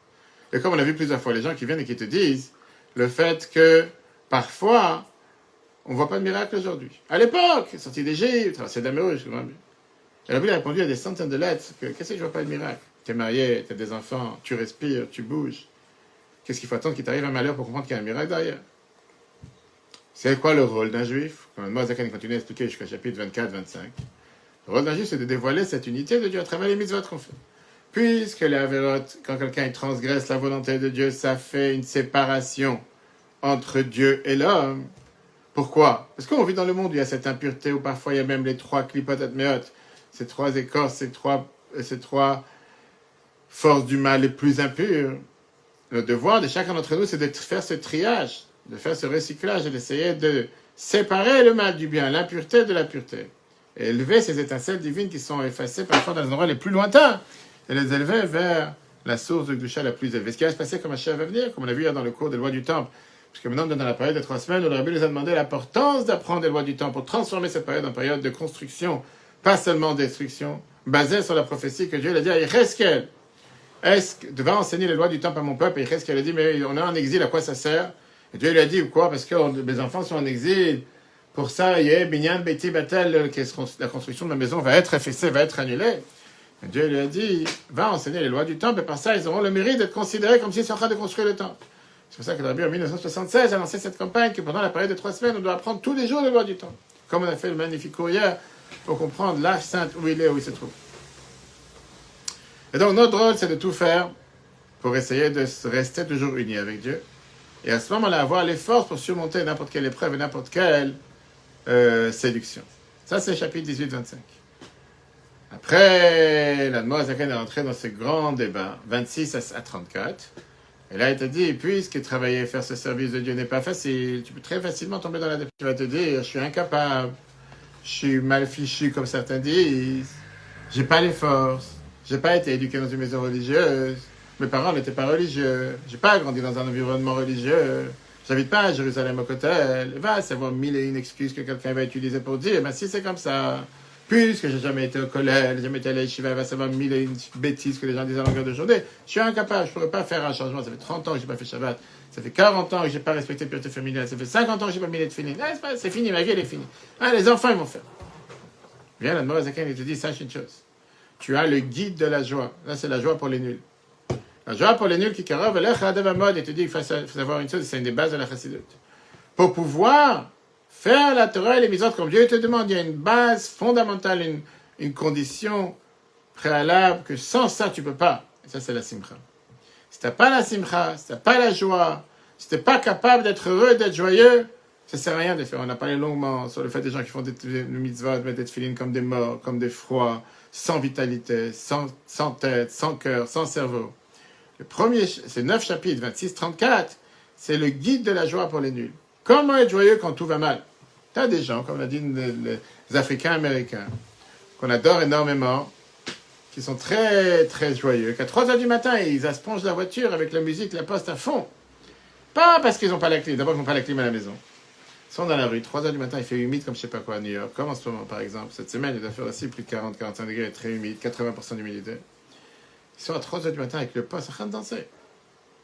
Et comme on l'a vu plusieurs fois, les gens qui viennent et qui te disent le fait que parfois, on ne voit pas de miracle aujourd'hui. À l'époque, sorti d'Égypte, traversé de la mer Rouge, Bible a répondu à des centaines de lettres que qu'est-ce que je vois pas de miracle? Tu es marié, tu as des enfants, tu respires, tu bouges. Qu'est-ce qu'il faut attendre qu'il t'arrive un malheur pour comprendre qu'il y a un miracle derrière? C'est quoi le rôle d'un juif? Comme Mozakan continue à expliquer jusqu'au chapitre 24-25. Le rôle d'un juif, c'est de dévoiler cette unité de Dieu à travers les mitzvot qu'on fait. Puisque les avérotes, quand quelqu'un transgresse la volonté de Dieu, ça fait une séparation entre Dieu et l'homme. Pourquoi? Parce qu'on vit dans le monde où il y a cette impureté, où parfois il y a même les trois clipotes méotes, ces trois écorces, ces trois, ces trois forces du mal les plus impures. Le devoir de chacun d'entre nous, c'est de faire ce triage, de faire ce recyclage et d'essayer de séparer le mal du bien, l'impureté de la pureté. Et élever ces étincelles divines qui sont effacées parfois dans les endroits les plus lointains et les élever vers la source de Gdusha la plus élevée. Ce qui va se passer comme un chef va venir, comme on l'a vu hier dans le cours des lois du temple. Puisque maintenant, dans la période de trois semaines, le Rabbi nous a demandé l'importance d'apprendre les lois du temps pour transformer cette période en période de construction, pas seulement destruction, basée sur la prophétie que Dieu l'a dit à Yecheskel. Est-ce que devant enseigner les lois du temple à mon peuple, Yecheskel a dit, mais on est en exil, à quoi ça sert Dieu lui a dit, ou quoi Parce que mes enfants sont en exil. Pour ça, y Binyan, Beti, Batel, la construction de ma maison va être effacée, va être annulée. Et Dieu lui a dit, va enseigner les lois du temple, et par ça, ils auront le mérite d'être considérés comme s'ils sont en train de construire le temple. C'est pour ça que le en 1976 a lancé cette campagne que pendant la période de trois semaines, on doit apprendre tous les jours les lois du temps. Comme on a fait le magnifique cours hier pour comprendre l'âge saint où il est, où il se trouve. Et donc notre rôle, c'est de tout faire pour essayer de rester toujours unis avec Dieu. Et à ce moment-là, avoir les forces pour surmonter n'importe quelle épreuve et n'importe quelle euh, séduction. Ça, c'est chapitre 18-25. Après, la Zaken est rentrée dans ce grand débat, 26 à 34. Et là, il te dit, puisque travailler et faire ce service de Dieu n'est pas facile, tu peux très facilement tomber dans la dépression. Tu vas te dire, je suis incapable, je suis mal fichu, comme certains disent, j'ai pas les forces, j'ai pas été éduqué dans une maison religieuse, mes parents n'étaient pas religieux, j'ai pas grandi dans un environnement religieux, j'habite pas à Jérusalem au Kotel. Va savoir mille et une excuses que quelqu'un va utiliser pour dire, mais si c'est comme ça, puisque j'ai jamais été au collège, jamais été à l'Eshiva, va savoir mille et une bêtises que les gens disent à longueur de journée. Je suis incapable, je pourrais pas faire un changement. Ça fait 30 ans que j'ai pas fait Shabbat. Ça fait 40 ans que j'ai pas respecté la pureté féminine. Ça fait 50 ans que j'ai pas mis les fini. C'est fini, ma vie est finie. Ah, les enfants ils vont faire. Viens, la Morazakan, il te dit, sache une chose. Tu as le guide de la joie. Là, c'est la joie pour les nuls. La joie pour nuls qui mode, et te dit qu'il faut savoir une chose, c'est une des bases de la chassidut. Pour pouvoir faire la Torah et les mitzvot comme Dieu te demande, il y a une base fondamentale, une, une condition préalable que sans ça, tu peux pas. Et ça, c'est la simcha. Si tu n'as pas la simcha, si tu n'as pas la joie, si tu n'es pas capable d'être heureux, d'être joyeux, ça sert à rien de faire. On a parlé longuement sur le fait des gens qui font des, des mitzvot, mettent des filines comme des morts, comme des froids, sans vitalité, sans, sans tête, sans cœur, sans cerveau. Le premier, c'est 9 chapitres, 26-34, c'est le guide de la joie pour les nuls. Comment être joyeux quand tout va mal? Tu as des gens, comme l'a dit les, Africains américains, qu'on adore énormément, qui sont très, très joyeux, qu'à 3 heures du matin, ils aspongent la voiture avec la musique, la poste à fond. Pas parce qu'ils n'ont pas la clim, d'abord ils n'ont pas la clim à la maison. Ils sont dans la rue, 3 heures du matin, il fait humide comme je sais pas quoi à New York, comme en ce moment par exemple. Cette semaine, il doit faire aussi plus de 40-45 degrés, très humide, 80% d'humidité. Ils sont à 3 heures du matin avec le poste en train de danser.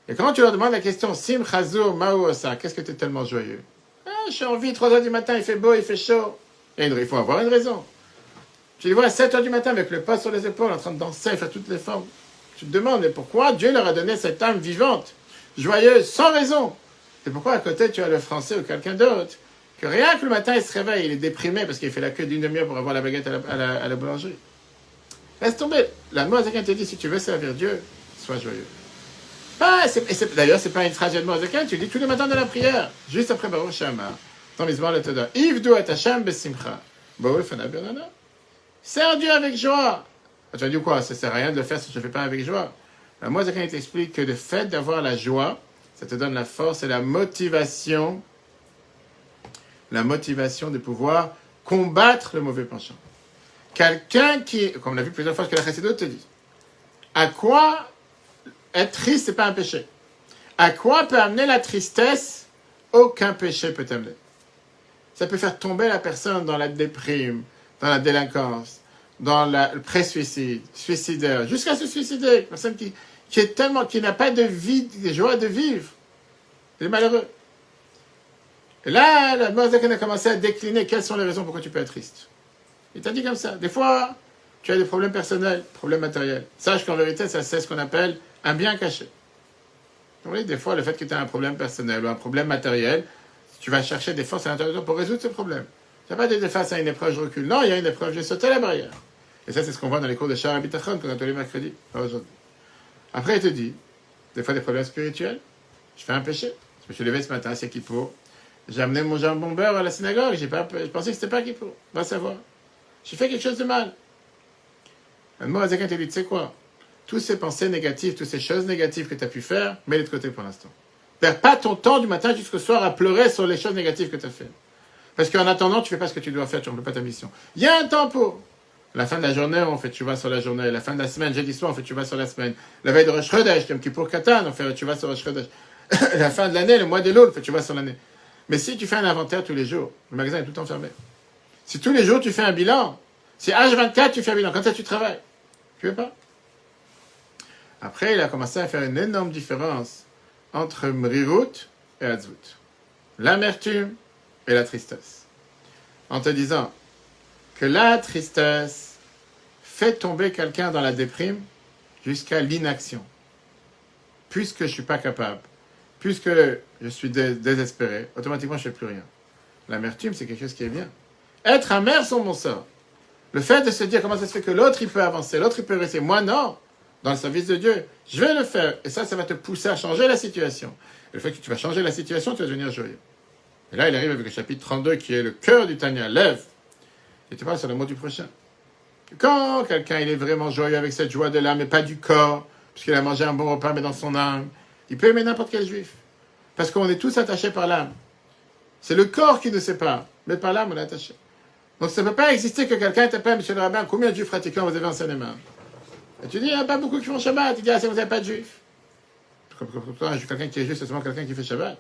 Et quand tu leur demandes la question, Sim Chazo Maouosa, qu'est-ce que tu es tellement joyeux? Ah, Je suis en vie, 3 heures du matin, il fait beau, il fait chaud. Et il faut avoir une raison. Tu les vois à 7 heures du matin avec le poste sur les épaules en train de danser, faire toutes les formes. Tu te demandes, mais pourquoi Dieu leur a donné cette âme vivante, joyeuse, sans raison? Et pourquoi à côté tu as le français ou quelqu'un d'autre que rien que le matin il se réveille, il est déprimé parce qu'il fait la queue d'une demi-heure pour avoir la baguette à la, à la boulangerie? Laisse tomber. La Moazakin te dit si tu veux servir Dieu, sois joyeux. Ah, D'ailleurs, c'est pas une phrase de Moazakin, tu dis tous les matins de la prière, juste après Baruch Shama, dans Mizmor le Toda. Ivdu et Hashem besimcha. Sers Dieu avec joie. Ah, tu vas dire quoi? Ça sert à rien de le faire si je ne fais pas avec joie. La Moazakin t'explique que le fait d'avoir la joie, ça te donne la force et la motivation, la motivation de pouvoir combattre le mauvais penchant. Quelqu'un qui, comme on a vu plusieurs fois ce que la Chassidut te dit, à quoi être triste, c'est pas un péché. À quoi peut amener la tristesse Aucun péché peut t'amener. Ça peut faire tomber la personne dans la déprime, dans la délinquance, dans le pré-suicide, suicidaire, jusqu'à se suicider. Une personne qui, qui est tellement, qui n'a pas de vie, de joie de vivre. Il est malheureux. Et là, la Mozakan a commencé à décliner quelles sont les raisons pourquoi tu peux être triste. Il t'a dit comme ça. Des fois, tu as des problèmes personnels, problèmes matériels. Sache qu'en vérité, ça c'est ce qu'on appelle un bien caché. Oui, des fois, le fait que tu as un problème personnel ou un problème matériel, tu vas chercher des forces à l'intérieur pour résoudre ce problème. Tu n'as pas de face à une épreuve, je recule. Non, il y a une épreuve, j'ai sauté la barrière. Et ça, c'est ce qu'on voit dans les cours de Charles Abitachon qu'on a tous les mercredis, aujourd'hui. Après, il te dit, des fois, des problèmes spirituels. Je fais un péché. Je me suis levé ce matin, c'est Kippour. J'ai amené mon jambon beurre à la synagogue. Pas, je pensais que c'était pas Kippour. Va savoir. J'ai fait quelque chose de mal. Un mot te dit, tu sais quoi? Toutes ces pensées négatives, toutes ces choses négatives que tu as pu faire, mets-les de côté pour l'instant. Perds pas ton temps du matin jusqu'au soir à pleurer sur les choses négatives que tu as fait. Parce qu'en attendant, tu fais pas ce que tu dois faire, tu ne pas ta mission. Il y a un temps pour. La fin de la journée, on fait tu vas sur la journée. La fin de la semaine, jeudi soir, on fait tu vas sur la semaine. La veille de Rosh Chodesh, comme pour Katan, on fait tu vas sur Rosh Chodesh. <coughs> la fin de l'année, le mois de l'eau, fait tu vas sur l'année. Mais si tu fais un inventaire tous les jours, le magasin est tout le temps fermé. Si tous les jours tu fais un bilan, si H24 tu fais un bilan, quand ça tu travailles? Tu veux pas? Après, il a commencé à faire une énorme différence entre Mrirut et Azvut. L'amertume et la tristesse. En te disant que la tristesse fait tomber quelqu'un dans la déprime jusqu'à l'inaction. Puisque je ne suis pas capable, puisque je suis désespéré, automatiquement je ne fais plus rien. L'amertume, c'est quelque chose qui est bien. Être amer son bon sort. Le fait de se dire comment ça se fait que l'autre il peut avancer, l'autre il peut rester, moi non, dans le service de Dieu, je vais le faire. Et ça, ça va te pousser à changer la situation. Et le fait que tu vas changer la situation, tu vas devenir joyeux. Et là, il arrive avec le chapitre 32 qui est le cœur du Tania. Lève. Et tu parles sur le mot du prochain. Quand quelqu'un il est vraiment joyeux avec cette joie de l'âme et pas du corps, puisqu'il a mangé un bon repas mais dans son âme, Il peut aimer n'importe quel juif. Parce qu'on est tous attachés par l'âme. C'est le corps qui sait pas, mais par l'âme, on est attaché. Donc ça ne peut pas exister que quelqu'un t'appelle, monsieur le rabbin, combien de juifs pratiquants vous avez en seine Et tu dis, il n'y a pas beaucoup qui font Shabbat. Il dit, ah, si vous n'avez pas de juifs. Quelqu'un qui est juif, c'est seulement quelqu'un qui fait Shabbat.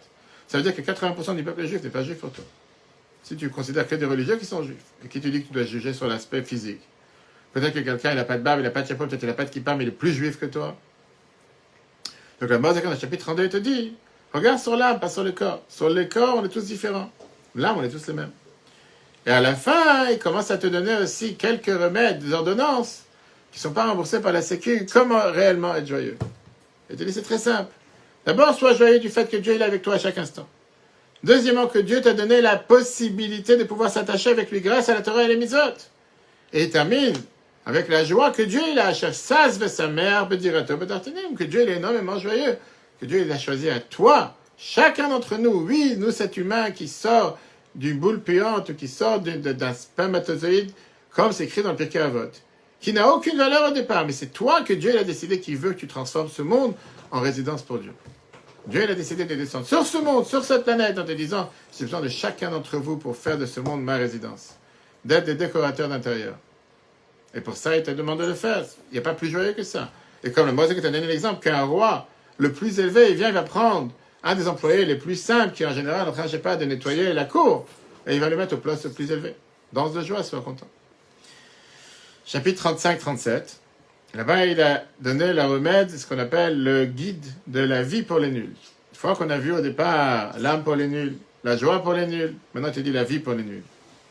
Ça veut dire que 80% du peuple juif n'est pas juif pour toi. Si tu considères que des religieux qui sont juifs, et qui te dit que tu dois juger sur l'aspect physique, peut-être que quelqu'un, il n'a pas de barbe, il n'a pas de chapeau, peut-être qu'il n'a pas de kippa, mais il est plus juif que toi. Donc la base, dans le chapitre 32, il te dit, regarde sur l'âme, pas sur le corps. Sur le corps, on est tous différents. L'âme, on est tous les mêmes. Et à la fin, il commence à te donner aussi quelques remèdes, des ordonnances, qui ne sont pas remboursées par la Sécu. Comment réellement être joyeux? Et te dit, c'est très simple. D'abord, sois joyeux du fait que Dieu est avec toi à chaque instant. Deuxièmement, que Dieu t'a donné la possibilité de pouvoir s'attacher avec lui grâce à la Torah et les mitzvot. Et il termine avec la joie que Dieu il a sas sa mère, que Dieu est énormément joyeux, que Dieu il a choisi à toi, chacun d'entre nous, oui, nous cet humain qui sort d'une boule puante, qui sort d'un spermatozoïde, comme c'est écrit dans le Pirkei Avot, qui n'a aucune valeur au départ, mais c'est toi que Dieu a décidé qu'il veut que tu transformes ce monde en résidence pour Dieu. Dieu a décidé de descendre sur ce monde, sur cette planète, en te disant, j'ai besoin de chacun d'entre vous pour faire de ce monde ma résidence, d'être des décorateurs d'intérieur. Et pour ça, il te demande de le faire. Il n'y a pas plus joyeux que ça. Et comme le Moïse qui t'a donné l'exemple, qu'un roi, le plus élevé, il vient, il va prendre un des employés les plus simples, qui en général ne train, pas, de nettoyer la cour, et il va le mettre au poste le plus élevé. Danse de joie, sois content. Chapitre 35-37. Là-bas, il a donné la remède, ce qu'on appelle le guide de la vie pour les nuls. Une fois qu'on a vu au départ l'âme pour les nuls, la joie pour les nuls, maintenant il te dit la vie pour les nuls.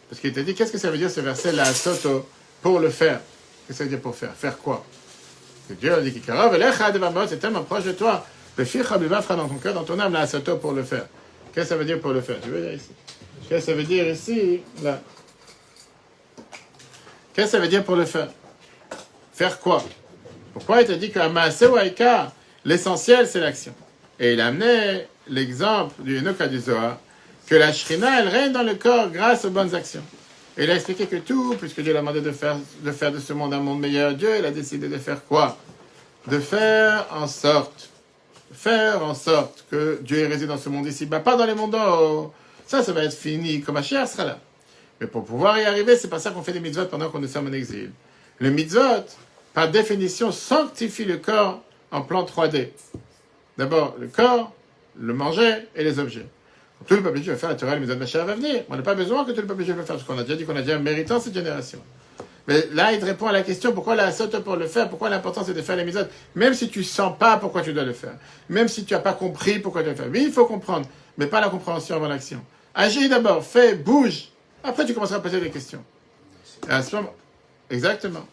Parce qu'il te dit, qu'est-ce que ça veut dire ce verset, la soto, pour le faire? Qu'est-ce que ça veut dire pour faire? Faire quoi? Que Dieu a dit, c'est tellement proche de toi. Le ficha fera dans ton cœur, dans ton âme, la soto pour le faire. Qu'est-ce que ça veut dire pour le faire? Tu veux dire ici? Qu'est-ce que ça veut dire ici Là? Qu'est-ce que ça veut dire pour le faire? Faire quoi? Pourquoi il te dit qu'à l'essentiel c'est l'action? Et il a amené l'exemple du Enoch du Zohar, que la Shrina, elle règne dans le corps grâce aux bonnes actions. Et il a expliqué que tout, puisque Dieu l'a demandé de faire, de faire de ce monde un monde meilleur, Dieu, il a décidé de faire quoi? De faire en sorte, faire en sorte que Dieu réside dans ce monde ici, bah, pas dans les mondes Ça, ça va être fini, comme Hachir sera là. Mais pour pouvoir y arriver, c'est pas ça qu'on fait des mitzvot pendant qu'on est en exil. Le mitzvot, par définition, sanctifie le corps en plan 3D. D'abord, le corps, le manger et les objets. Tout le peuple juif va faire la Torah, le Machar va venir. On n'a pas besoin que tout le peuple juif le fasse, parce qu'on a déjà dit qu'on a déjà méritant cette génération. Mais là, il répond à la question pourquoi la saute pour le faire, pourquoi l'important c'est de faire les mitzvot, même si tu sens pas pourquoi tu dois le faire, même si tu n'as pas compris pourquoi tu dois le faire. Oui, il faut comprendre, mais pas la compréhension avant l'action. Agis d'abord, fais, bouge, après tu commenceras à poser des questions. à ce moment, exactement.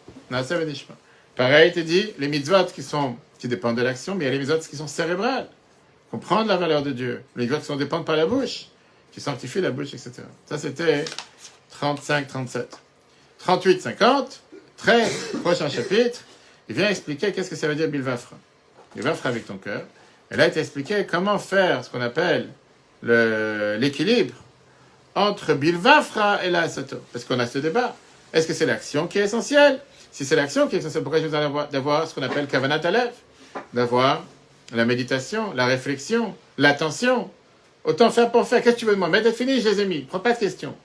Pareil, tu dis, les mitzvot qui, sont, qui dépendent de l'action, mais il y a les mitzvot qui sont cérébrales. Comprendre la valeur de Dieu. Les mitzvot qui sont dépendent par la bouche, qui sanctifient la bouche, etc. Ça, c'était 35, 37. 38, 50, très prochain chapitre, il vient expliquer qu'est-ce que ça veut dire bilvafra. Bilvafra avec ton cœur. Et là, il t'a expliqué comment faire ce qu'on appelle l'équilibre entre bilvafra et la sato. Parce qu'on a ce débat. Est-ce que c'est l'action qui est essentielle? Si c'est l'action qui est essentielle, pourquoi je vous d'avoir ce qu'on appelle kavanat alev D'avoir la méditation, la réflexion, l'attention. Autant faire pour faire. Qu'est-ce que tu veux de moi Mais d'être fini, les. Prends pas de questions.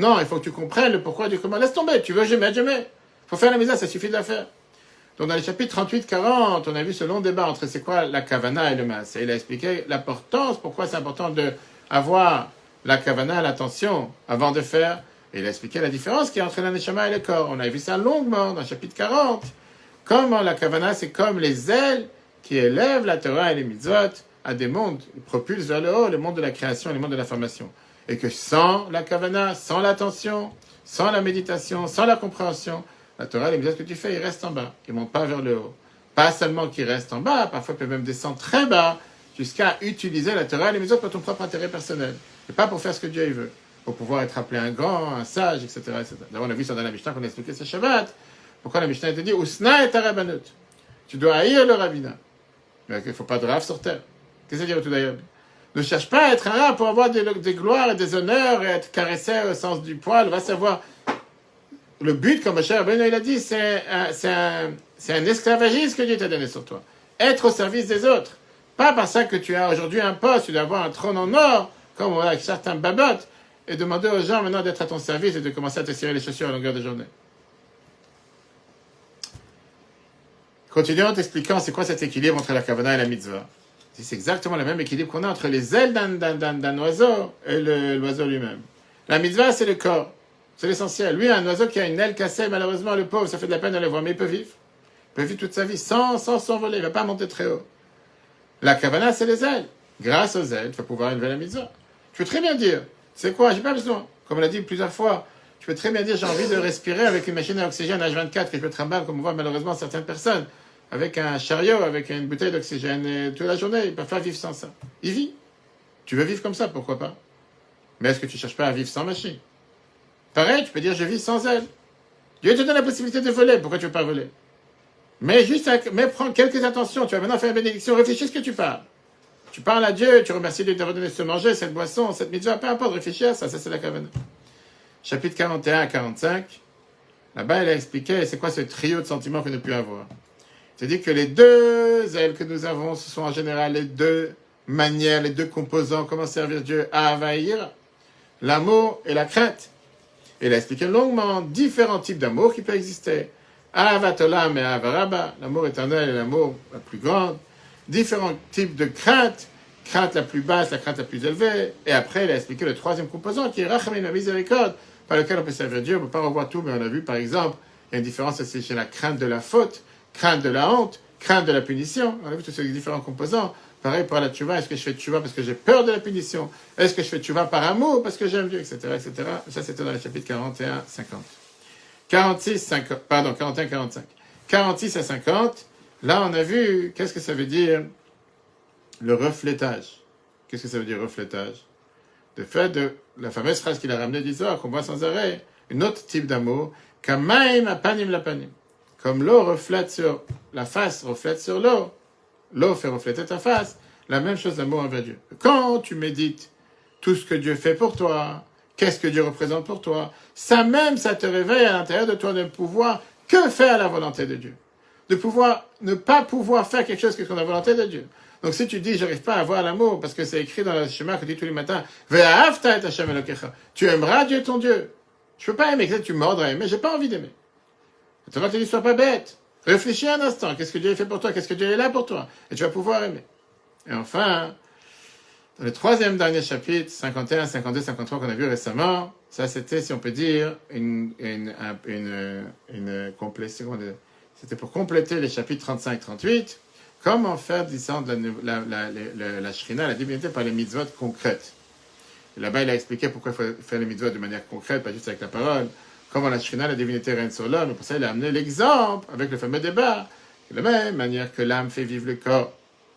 Non, il faut que tu comprennes le pourquoi du comment. Laisse tomber. Tu veux, mets. Il faut faire la mise ça suffit de la faire. Donc dans les chapitres 38-40, on a vu ce long débat entre c'est quoi la kavana et le mas. Et il a expliqué l'importance, pourquoi c'est important de avoir la kavana, l'attention, avant de faire et il a expliqué la différence qu'il y a entre l'aneshama et le corps. On a vu ça longuement dans le chapitre 40. Comment la kavana, c'est comme les ailes qui élèvent la Torah et les mitzvot à des mondes, propulsent vers le haut le monde de la création et le monde de la formation. Et que sans la kavana, sans l'attention, sans la méditation, sans la compréhension, la Torah mitzvot que tu fais, ils restent en bas. Ils ne montent pas vers le haut. Pas seulement qu'ils restent en bas, parfois ils peuvent même descendre très bas jusqu'à utiliser la Torah et les mitzvot pour ton propre intérêt personnel. Et pas pour faire ce que Dieu veut pour pouvoir être appelé un grand, un sage, etc. D'abord, on a vu ça dans la Mishnah qu'on a expliqué ce Shabbat. Pourquoi la Mishnah te dit Usna et Tarabanut Tu dois haïr le rabbinat. Il ne faut pas de rave sur terre. Qu'est-ce que ça veut dire tout d'ailleurs? Ne cherche pas à être un pour avoir des, gloires et des honneurs et être caressé au sens du poil. Va savoir. Le but, comme cher Ben il dit, c'est un, esclavagisme que Dieu t'a donné sur toi. Être au service des autres. Pas par ça que tu as aujourd'hui un poste, tu dois avoir un trône en or, comme certains babottes, et demander aux gens maintenant d'être à ton service et de commencer à te tirer les chaussures à longueur de journée. Continuons en t'expliquant c'est quoi cet équilibre entre la kavana et la mitzvah. C'est exactement le même équilibre qu'on a entre les ailes d'un oiseau et l'oiseau lui-même. La mitzvah, c'est le corps. C'est l'essentiel. Lui, un oiseau qui a une aile cassée, malheureusement, le pauvre, ça fait de la peine de le voir, mais il peut vivre. Il peut vivre toute sa vie sans s'envoler. il ne va pas monter très haut. La kavana, c'est les ailes. Grâce aux ailes, tu vas pouvoir élever la mitzvah. Tu peux très bien dire, c'est quoi, j'ai pas besoin. Comme on l'a dit plusieurs fois, tu peux très bien dire, j'ai envie de respirer avec une machine à oxygène H24 que je peux trimballer, comme on voit malheureusement certaines personnes avec un chariot, avec une bouteille d'oxygène toute la journée. Il ne peut pas vivre sans ça. Il vit. Tu veux vivre comme ça, pourquoi pas? Mais est-ce que tu ne cherches pas à vivre sans machine? Pareil, tu peux dire je vis sans elle. Dieu te donne la possibilité de voler, pourquoi tu ne veux pas voler? Mais juste, mais prends quelques attentions. Tu vas maintenant faire une bénédiction, réfléchis ce que tu parles. Tu parles à Dieu, tu remercies Dieu de t'avoir donné ce manger, cette boisson, cette mitzvah, peu importe, réfléchis à ça, ça c'est la kavana. Chapitre 41 à 45, là-bas, elle a expliqué c'est quoi ce trio de sentiments qu'on a pu avoir? C'est-à-dire que les deux ailes que nous avons, ce sont en général les deux manières, les deux composants, comment servir Dieu à envahir, l'amour et la crainte. Il a expliqué longuement différents types d'amour qui peuvent exister. Avatolam et Avaraba, l'amour éternel et l'amour la plus grande. Différents types de crainte, crainte la plus basse, la crainte la plus élevée. Et après, il a expliqué le troisième composant qui est Rachamim, la miséricorde, par lequel on peut servir Dieu. On ne peut pas revoir tout, mais on a vu par exemple, il y a une différence c'est la crainte de la faute crainte de la honte, crainte de la punition. On a vu tous ces différents composants. Pareil pour la tchouva, est-ce que je fais tchouva parce que j'ai peur de la punition? Est-ce que je fais tchouva par amour parce que j'aime Dieu, etc., etc. Ça, c'était dans le chapitre 41, 50. 46, 50, pardon, 41, 45. 46 à 50, là, on a vu, qu'est-ce que ça veut dire? Le reflétage Qu'est-ce que ça veut dire reflétage? Le fait de la fameuse phrase qu'il a ramenée d'Israël, qu'on voit sans arrêt, un autre type d'amour, kamaim apanim lapanim. Comme l'eau reflète sur la face, reflète sur l'eau, l'eau fait refléter ta face, la même chose l'amour envers Dieu. Quand tu médites tout ce que Dieu fait pour toi, qu'est-ce que Dieu représente pour toi, ça même, ça te réveille à l'intérieur de toi de pouvoir que faire la volonté de Dieu. De pouvoir, ne pas pouvoir faire quelque chose contre la volonté de Dieu. Donc si tu dis, j'arrive pas à avoir l'amour, parce que c'est écrit dans le chemin que tu dis tous les matins, tu aimeras Dieu ton Dieu. Je peux pas aimer, tu mordrais, mais j'ai pas envie d'aimer. Tu te dit, sois pas bête. Réfléchis un instant. Qu'est-ce que Dieu a fait pour toi? Qu'est-ce que Dieu est là pour toi? Et tu vas pouvoir aimer. Et enfin, dans le troisième dernier chapitre, 51, 52, 53 qu'on a vu récemment, ça c'était, si on peut dire, une, une, une, une. C'était pour compléter les chapitres 35, 38. Comment faire descendre la, la, la, la, shrina, la divinité, par les mitzvot concrètes. Là-bas, il a expliqué pourquoi il faut faire les mitzvot de manière concrète, pas juste avec la parole. Comment la Shrina, la divinité règne sur l'homme, pour ça il a amené l'exemple avec le fameux débat. De la même manière que l'âme fait vivre le corps,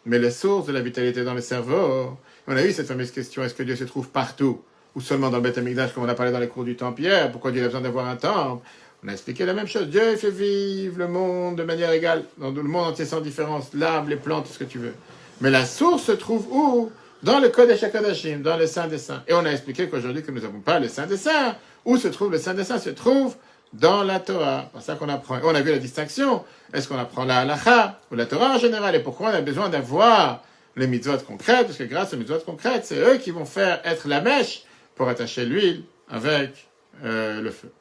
mais la source de la vitalité dans le cerveau. On a eu cette fameuse question, est-ce que Dieu se trouve partout ou seulement dans le Beth comme on a parlé dans les cours du temps Pourquoi Dieu a besoin d'avoir un temple? On a expliqué la même chose. Dieu fait vivre le monde de manière égale, dans le monde entier sans différence, l'arbre, les plantes, tout ce que tu veux. Mais la source se trouve où? Dans le Kodesh HaKodashim, dans le Saint des Saints. Et on a expliqué qu'aujourd'hui que nous n'avons pas le Saint des Saints. Où se trouve le Saint des Saints? Se trouve dans la Torah. C'est ça qu'on apprend. On a vu la distinction. Est-ce qu'on apprend la halacha ou la Torah en général? Et pourquoi on a besoin d'avoir les mitzvot concrètes? Parce que grâce aux mitzvot concrètes, c'est eux qui vont faire être la mèche pour attacher l'huile avec euh, le feu.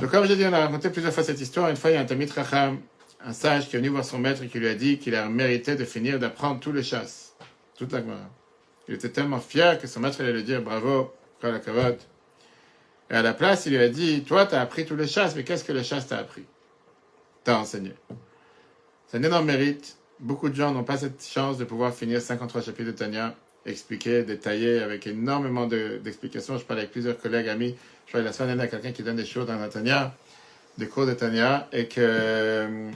Donc, comme j'ai dit, on a raconté plusieurs fois cette histoire. Une fois, il y a un Tamit Racham, un sage qui est venu voir son maître et qui lui a dit qu'il a mérité de finir d'apprendre tous les chasses, Il était tellement fier que son maître allait lui dire bravo, la kavod. Et à la place, il lui a dit, toi, tu as appris tous les chasses, mais qu'est-ce que le chasse t'a appris? T'as enseigné. C'est un énorme mérite. Beaucoup de gens n'ont pas cette chance de pouvoir finir 53 chapitres de Tania, expliquer, détailler, avec énormément d'explications. je parlais avec plusieurs collègues, amis. Je parlais la semaine dernière à quelqu'un qui donne des choses dans la Tania, des cours de Tania, et que euh,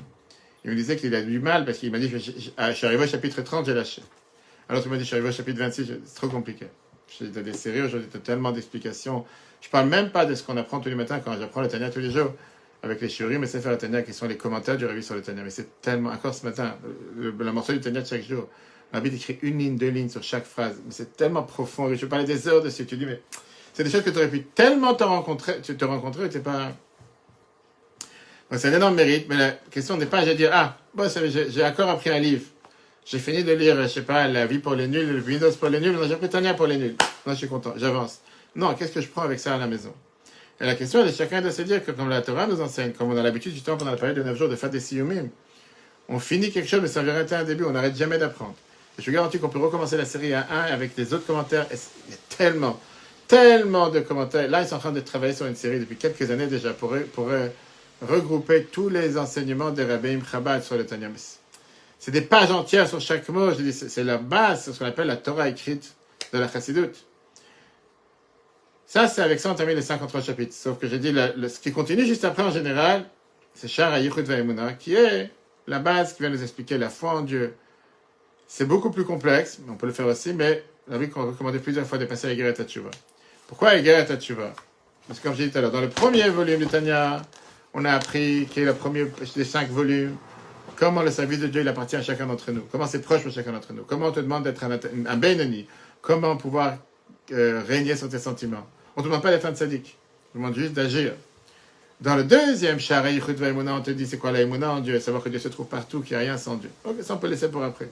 il me disait qu'il a du mal parce qu'il m'a dit, je, suis arrivé au chapitre 30, j'ai lâché. Alors tu m'as dit, je suis arrivé au chapitre 26, c'est trop compliqué. J'ai des séries aujourd'hui, tellement d'explications je parle même pas de ce qu'on apprend tous les matins quand j'apprends le Tania tous les jours avec les shiurim et faire le Tania qui sont les commentaires du réveil sur le Tania. Mais c'est tellement, encore ce matin, le, la morceau du Tania de chaque jour, Rabbi écrit une ligne, deux lignes sur chaque phrase. Mais c'est tellement profond. Je parlais des heures dessus. Tu dis, mais c'est des choses que tu aurais pu tellement te rencontrer, tu te rencontrer, tu pas. Donc c'est un énorme mérite, mais la question n'est pas, je vais dire, ah, bon, j'ai encore appris un livre. J'ai fini de lire, je sais pas, La vie pour les nuls, le Windows pour les nuls. J'ai pris Tania pour les nuls. Moi, je suis content. J'avance. Non, qu'est-ce que je prends avec ça à la maison? Et la question, elle est chacun de se dire que comme la Torah nous enseigne, comme on a l'habitude justement pendant la période de 9 jours de faire des siyumim, on finit quelque chose, mais ça vient un début, on n'arrête jamais d'apprendre. Je vous garantis qu'on peut recommencer la série à 1 avec des autres commentaires. Il y a tellement, tellement de commentaires. Là, ils sont en train de travailler sur une série depuis quelques années déjà pour, pour regrouper tous les enseignements des rabbins Chabad sur le Tanya. C'est des pages entières sur chaque mot. Je dis, c'est la base, c'est ce qu'on appelle la Torah écrite de la Chassidoute. Ça, c'est avec ça, on termine les 53 chapitres. Sauf que j'ai dit, ce qui continue juste après, en général, c'est Shara Yichud Vaimuna, qui est la base qui vient nous expliquer la foi en Dieu. C'est beaucoup plus complexe, mais on peut le faire aussi, mais la vie qu'on recommandé plusieurs fois de passer à Egeret Tachouva. Pourquoi Egeret Tachouva Parce que comme j'ai dit tout à l'heure, dans le premier volume du Tanya, on a appris, qui est le premier des cinq volumes, comment le service de Dieu il appartient à chacun d'entre nous, comment c'est proche pour chacun d'entre nous, comment on te demande d'être un, un comment pouvoir euh, régner sur tes sentiments? On ne te demande pas d'être un tzaddik, on te demande juste d'agir. Dans le deuxième Shara Yichud on te dit c'est quoi la en Dieu, savoir que Dieu se trouve partout, qu'il n'y a rien sans Dieu. Ok, ça on peut laisser pour après.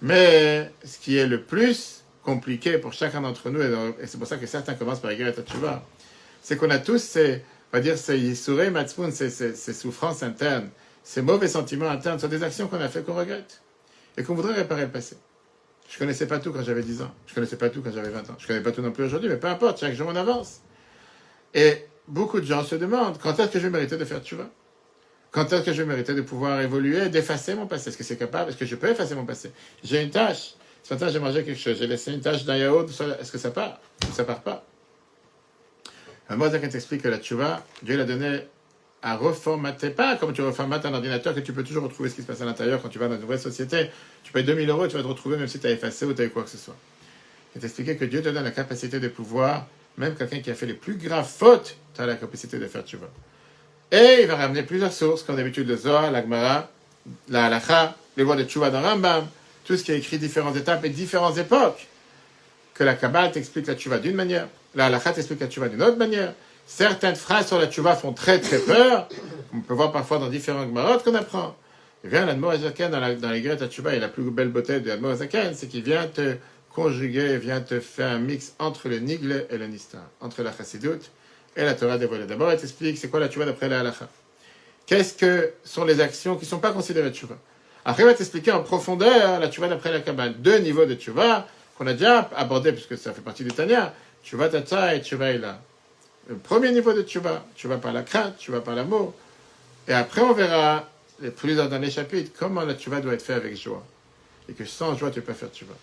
Mais ce qui est le plus compliqué pour chacun d'entre nous, et c'est pour ça que certains commencent par Egeret Tachouva, c'est qu'on a tous ces, on va dire, ces ces, ces, souffrances internes, ces mauvais sentiments internes sur des actions qu'on a fait qu'on regrette et qu'on voudrait réparer le passé. Je connaissais pas tout quand j'avais 10 ans. Je connaissais pas tout quand j'avais 20 ans. Je connais pas tout non plus aujourd'hui, mais peu importe, chaque jour on avance. Et beaucoup de gens se demandent quand est-ce que je vais mériter de faire tchouva Quand est-ce que je vais mériter de pouvoir évoluer, d'effacer mon passé? Est-ce que c'est capable? Est-ce que je peux effacer mon passé? J'ai une tâche. Ce matin, j'ai mangé quelque chose. J'ai laissé une tâche d'un yaourt. Est-ce que ça part? Ou ça part pas Moi, ça t'explique que la tchouva, Dieu l'a donné à reformater, pas comme tu reformates un ordinateur, que tu peux toujours retrouver ce qui se passe à l'intérieur quand tu vas dans une vraie société. Tu payes 2000 euros, tu vas te retrouver même si tu as effacé ou tu as eu quoi que ce soit. Il t'expliquer que Dieu te donne la capacité de pouvoir, même quelqu'un qui a fait les plus graves fautes, tu as la capacité de faire tchouva. Et il va ramener plusieurs sources, comme d'habitude le Zohar, l'Agmara, la Halacha, les voies de tchouva dans Rambam, tout ce qui est écrit différentes étapes et différentes époques. Que la Kabbalah t'explique la tchouva d'une manière, la Halacha t'explique la tchouva d'une autre manière. Certaines phrases sur la tchouva font très très peur. On peut voir parfois dans différents Gmarot qu'on apprend. Il vient l'Admo Azaken dans, dans les Greta Tchouba, et la plus belle beauté de l'Admo Azaken, c'est qu'il vient te conjuguer, vient te faire un mix entre le Nigle et le Nista, entre la Chassidoute et la Torah dévoilée. D'abord, il t'explique c'est quoi la tchouva d'après la halacha. Qu'est-ce que sont les actions qui ne sont pas considérées tchouva? Après, il va t'expliquer en profondeur la tchouva d'après la Kabbale. Deux niveaux de tchouva qu'on a déjà abordé, puisque ça fait partie du Tanya. Tchouva tata et tchouva ila. Le premier niveau de tchouva, tchouva par la crainte, tchouva par l'amour. Et après, on verra, plus dans les chapitres, comment la tchouva doit être fait avec joie. Et que sans joie, tu peux pas faire tchouva.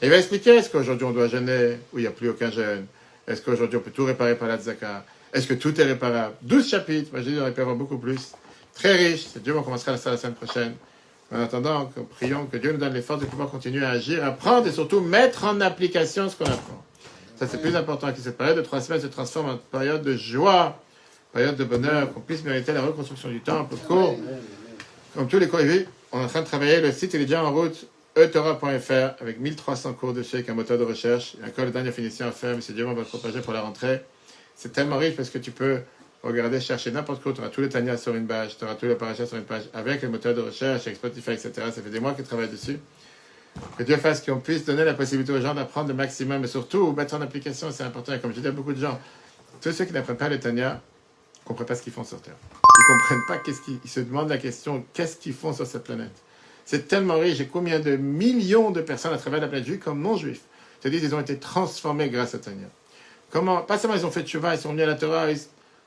Et il va expliquer, est-ce qu'aujourd'hui on doit jeûner ou il n'y a plus aucun jeûne? Est-ce qu'aujourd'hui on peut tout réparer par la tzaka Est-ce que tout est réparable? 12 chapitres, moi je dis, on peut avoir beaucoup plus. Très riche, c'est Dieu, on commencera la semaine prochaine. En attendant, prions que Dieu nous donne les forces de pouvoir continuer à agir, apprendre et surtout mettre en application ce qu'on apprend. Ça, c'est plus important que cette période de trois semaines se transforme en période de joie, période de bonheur, qu'on puisse mériter la reconstruction du temple, cours. Comme tous les cours, on est en train de travailler, le site il est déjà en route, etora.fr, avec 1300 cours de chèque, un moteur de recherche, et encore le dernier finition à faire, mais Dieu va le propager pour la rentrée. C'est tellement riche parce que tu peux regarder, chercher n'importe quoi, tu auras tous les Tania sur une page, tu auras tous les parachas sur une page, avec le moteur de recherche, avec Spotify, etc. Ça fait des mois que je travaille dessus. Que Dieu fasse qu'on puisse donner la possibilité aux gens d'apprendre le maximum, mais surtout mettre en application, c'est important. Et comme je dis à beaucoup de gens, tous ceux qui n'apprennent pas le Tania ne comprennent pas ce qu'ils font sur Terre. Ils ne comprennent pas qu'est-ce qu'ils ils se demandent la question qu'est-ce qu'ils font sur cette planète? C'est tellement riche. J'ai combien de millions de personnes à travers la planète? Juive comme non-juifs. C'est-à-dire qu'ils ont été transformés grâce à Tania. Comment, pas seulement ils ont fait cheval, ils sont venus à la Torah,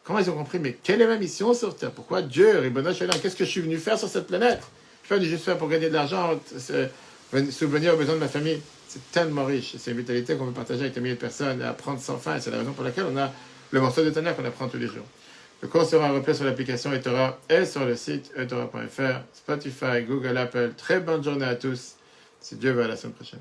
comment ils ont compris, mais quelle est ma mission sur Terre? Pourquoi Dieu, qu'est-ce que je suis venu faire sur cette planète? Je ne suis pas juste faire pour gagner de l'argent, souvenir aux besoins de ma famille. C'est tellement riche. C'est une vitalité qu'on veut partager avec des milliers de personnes et apprendre sans fin. c'est la raison pour laquelle on a le morceau de tonnerre qu'on apprend tous les jours. Le cours sera repris sur l'application eTorah et sur le site eTorah.fr, Spotify, Google, Apple. Très bonne journée à tous. Si Dieu veut, à la semaine prochaine.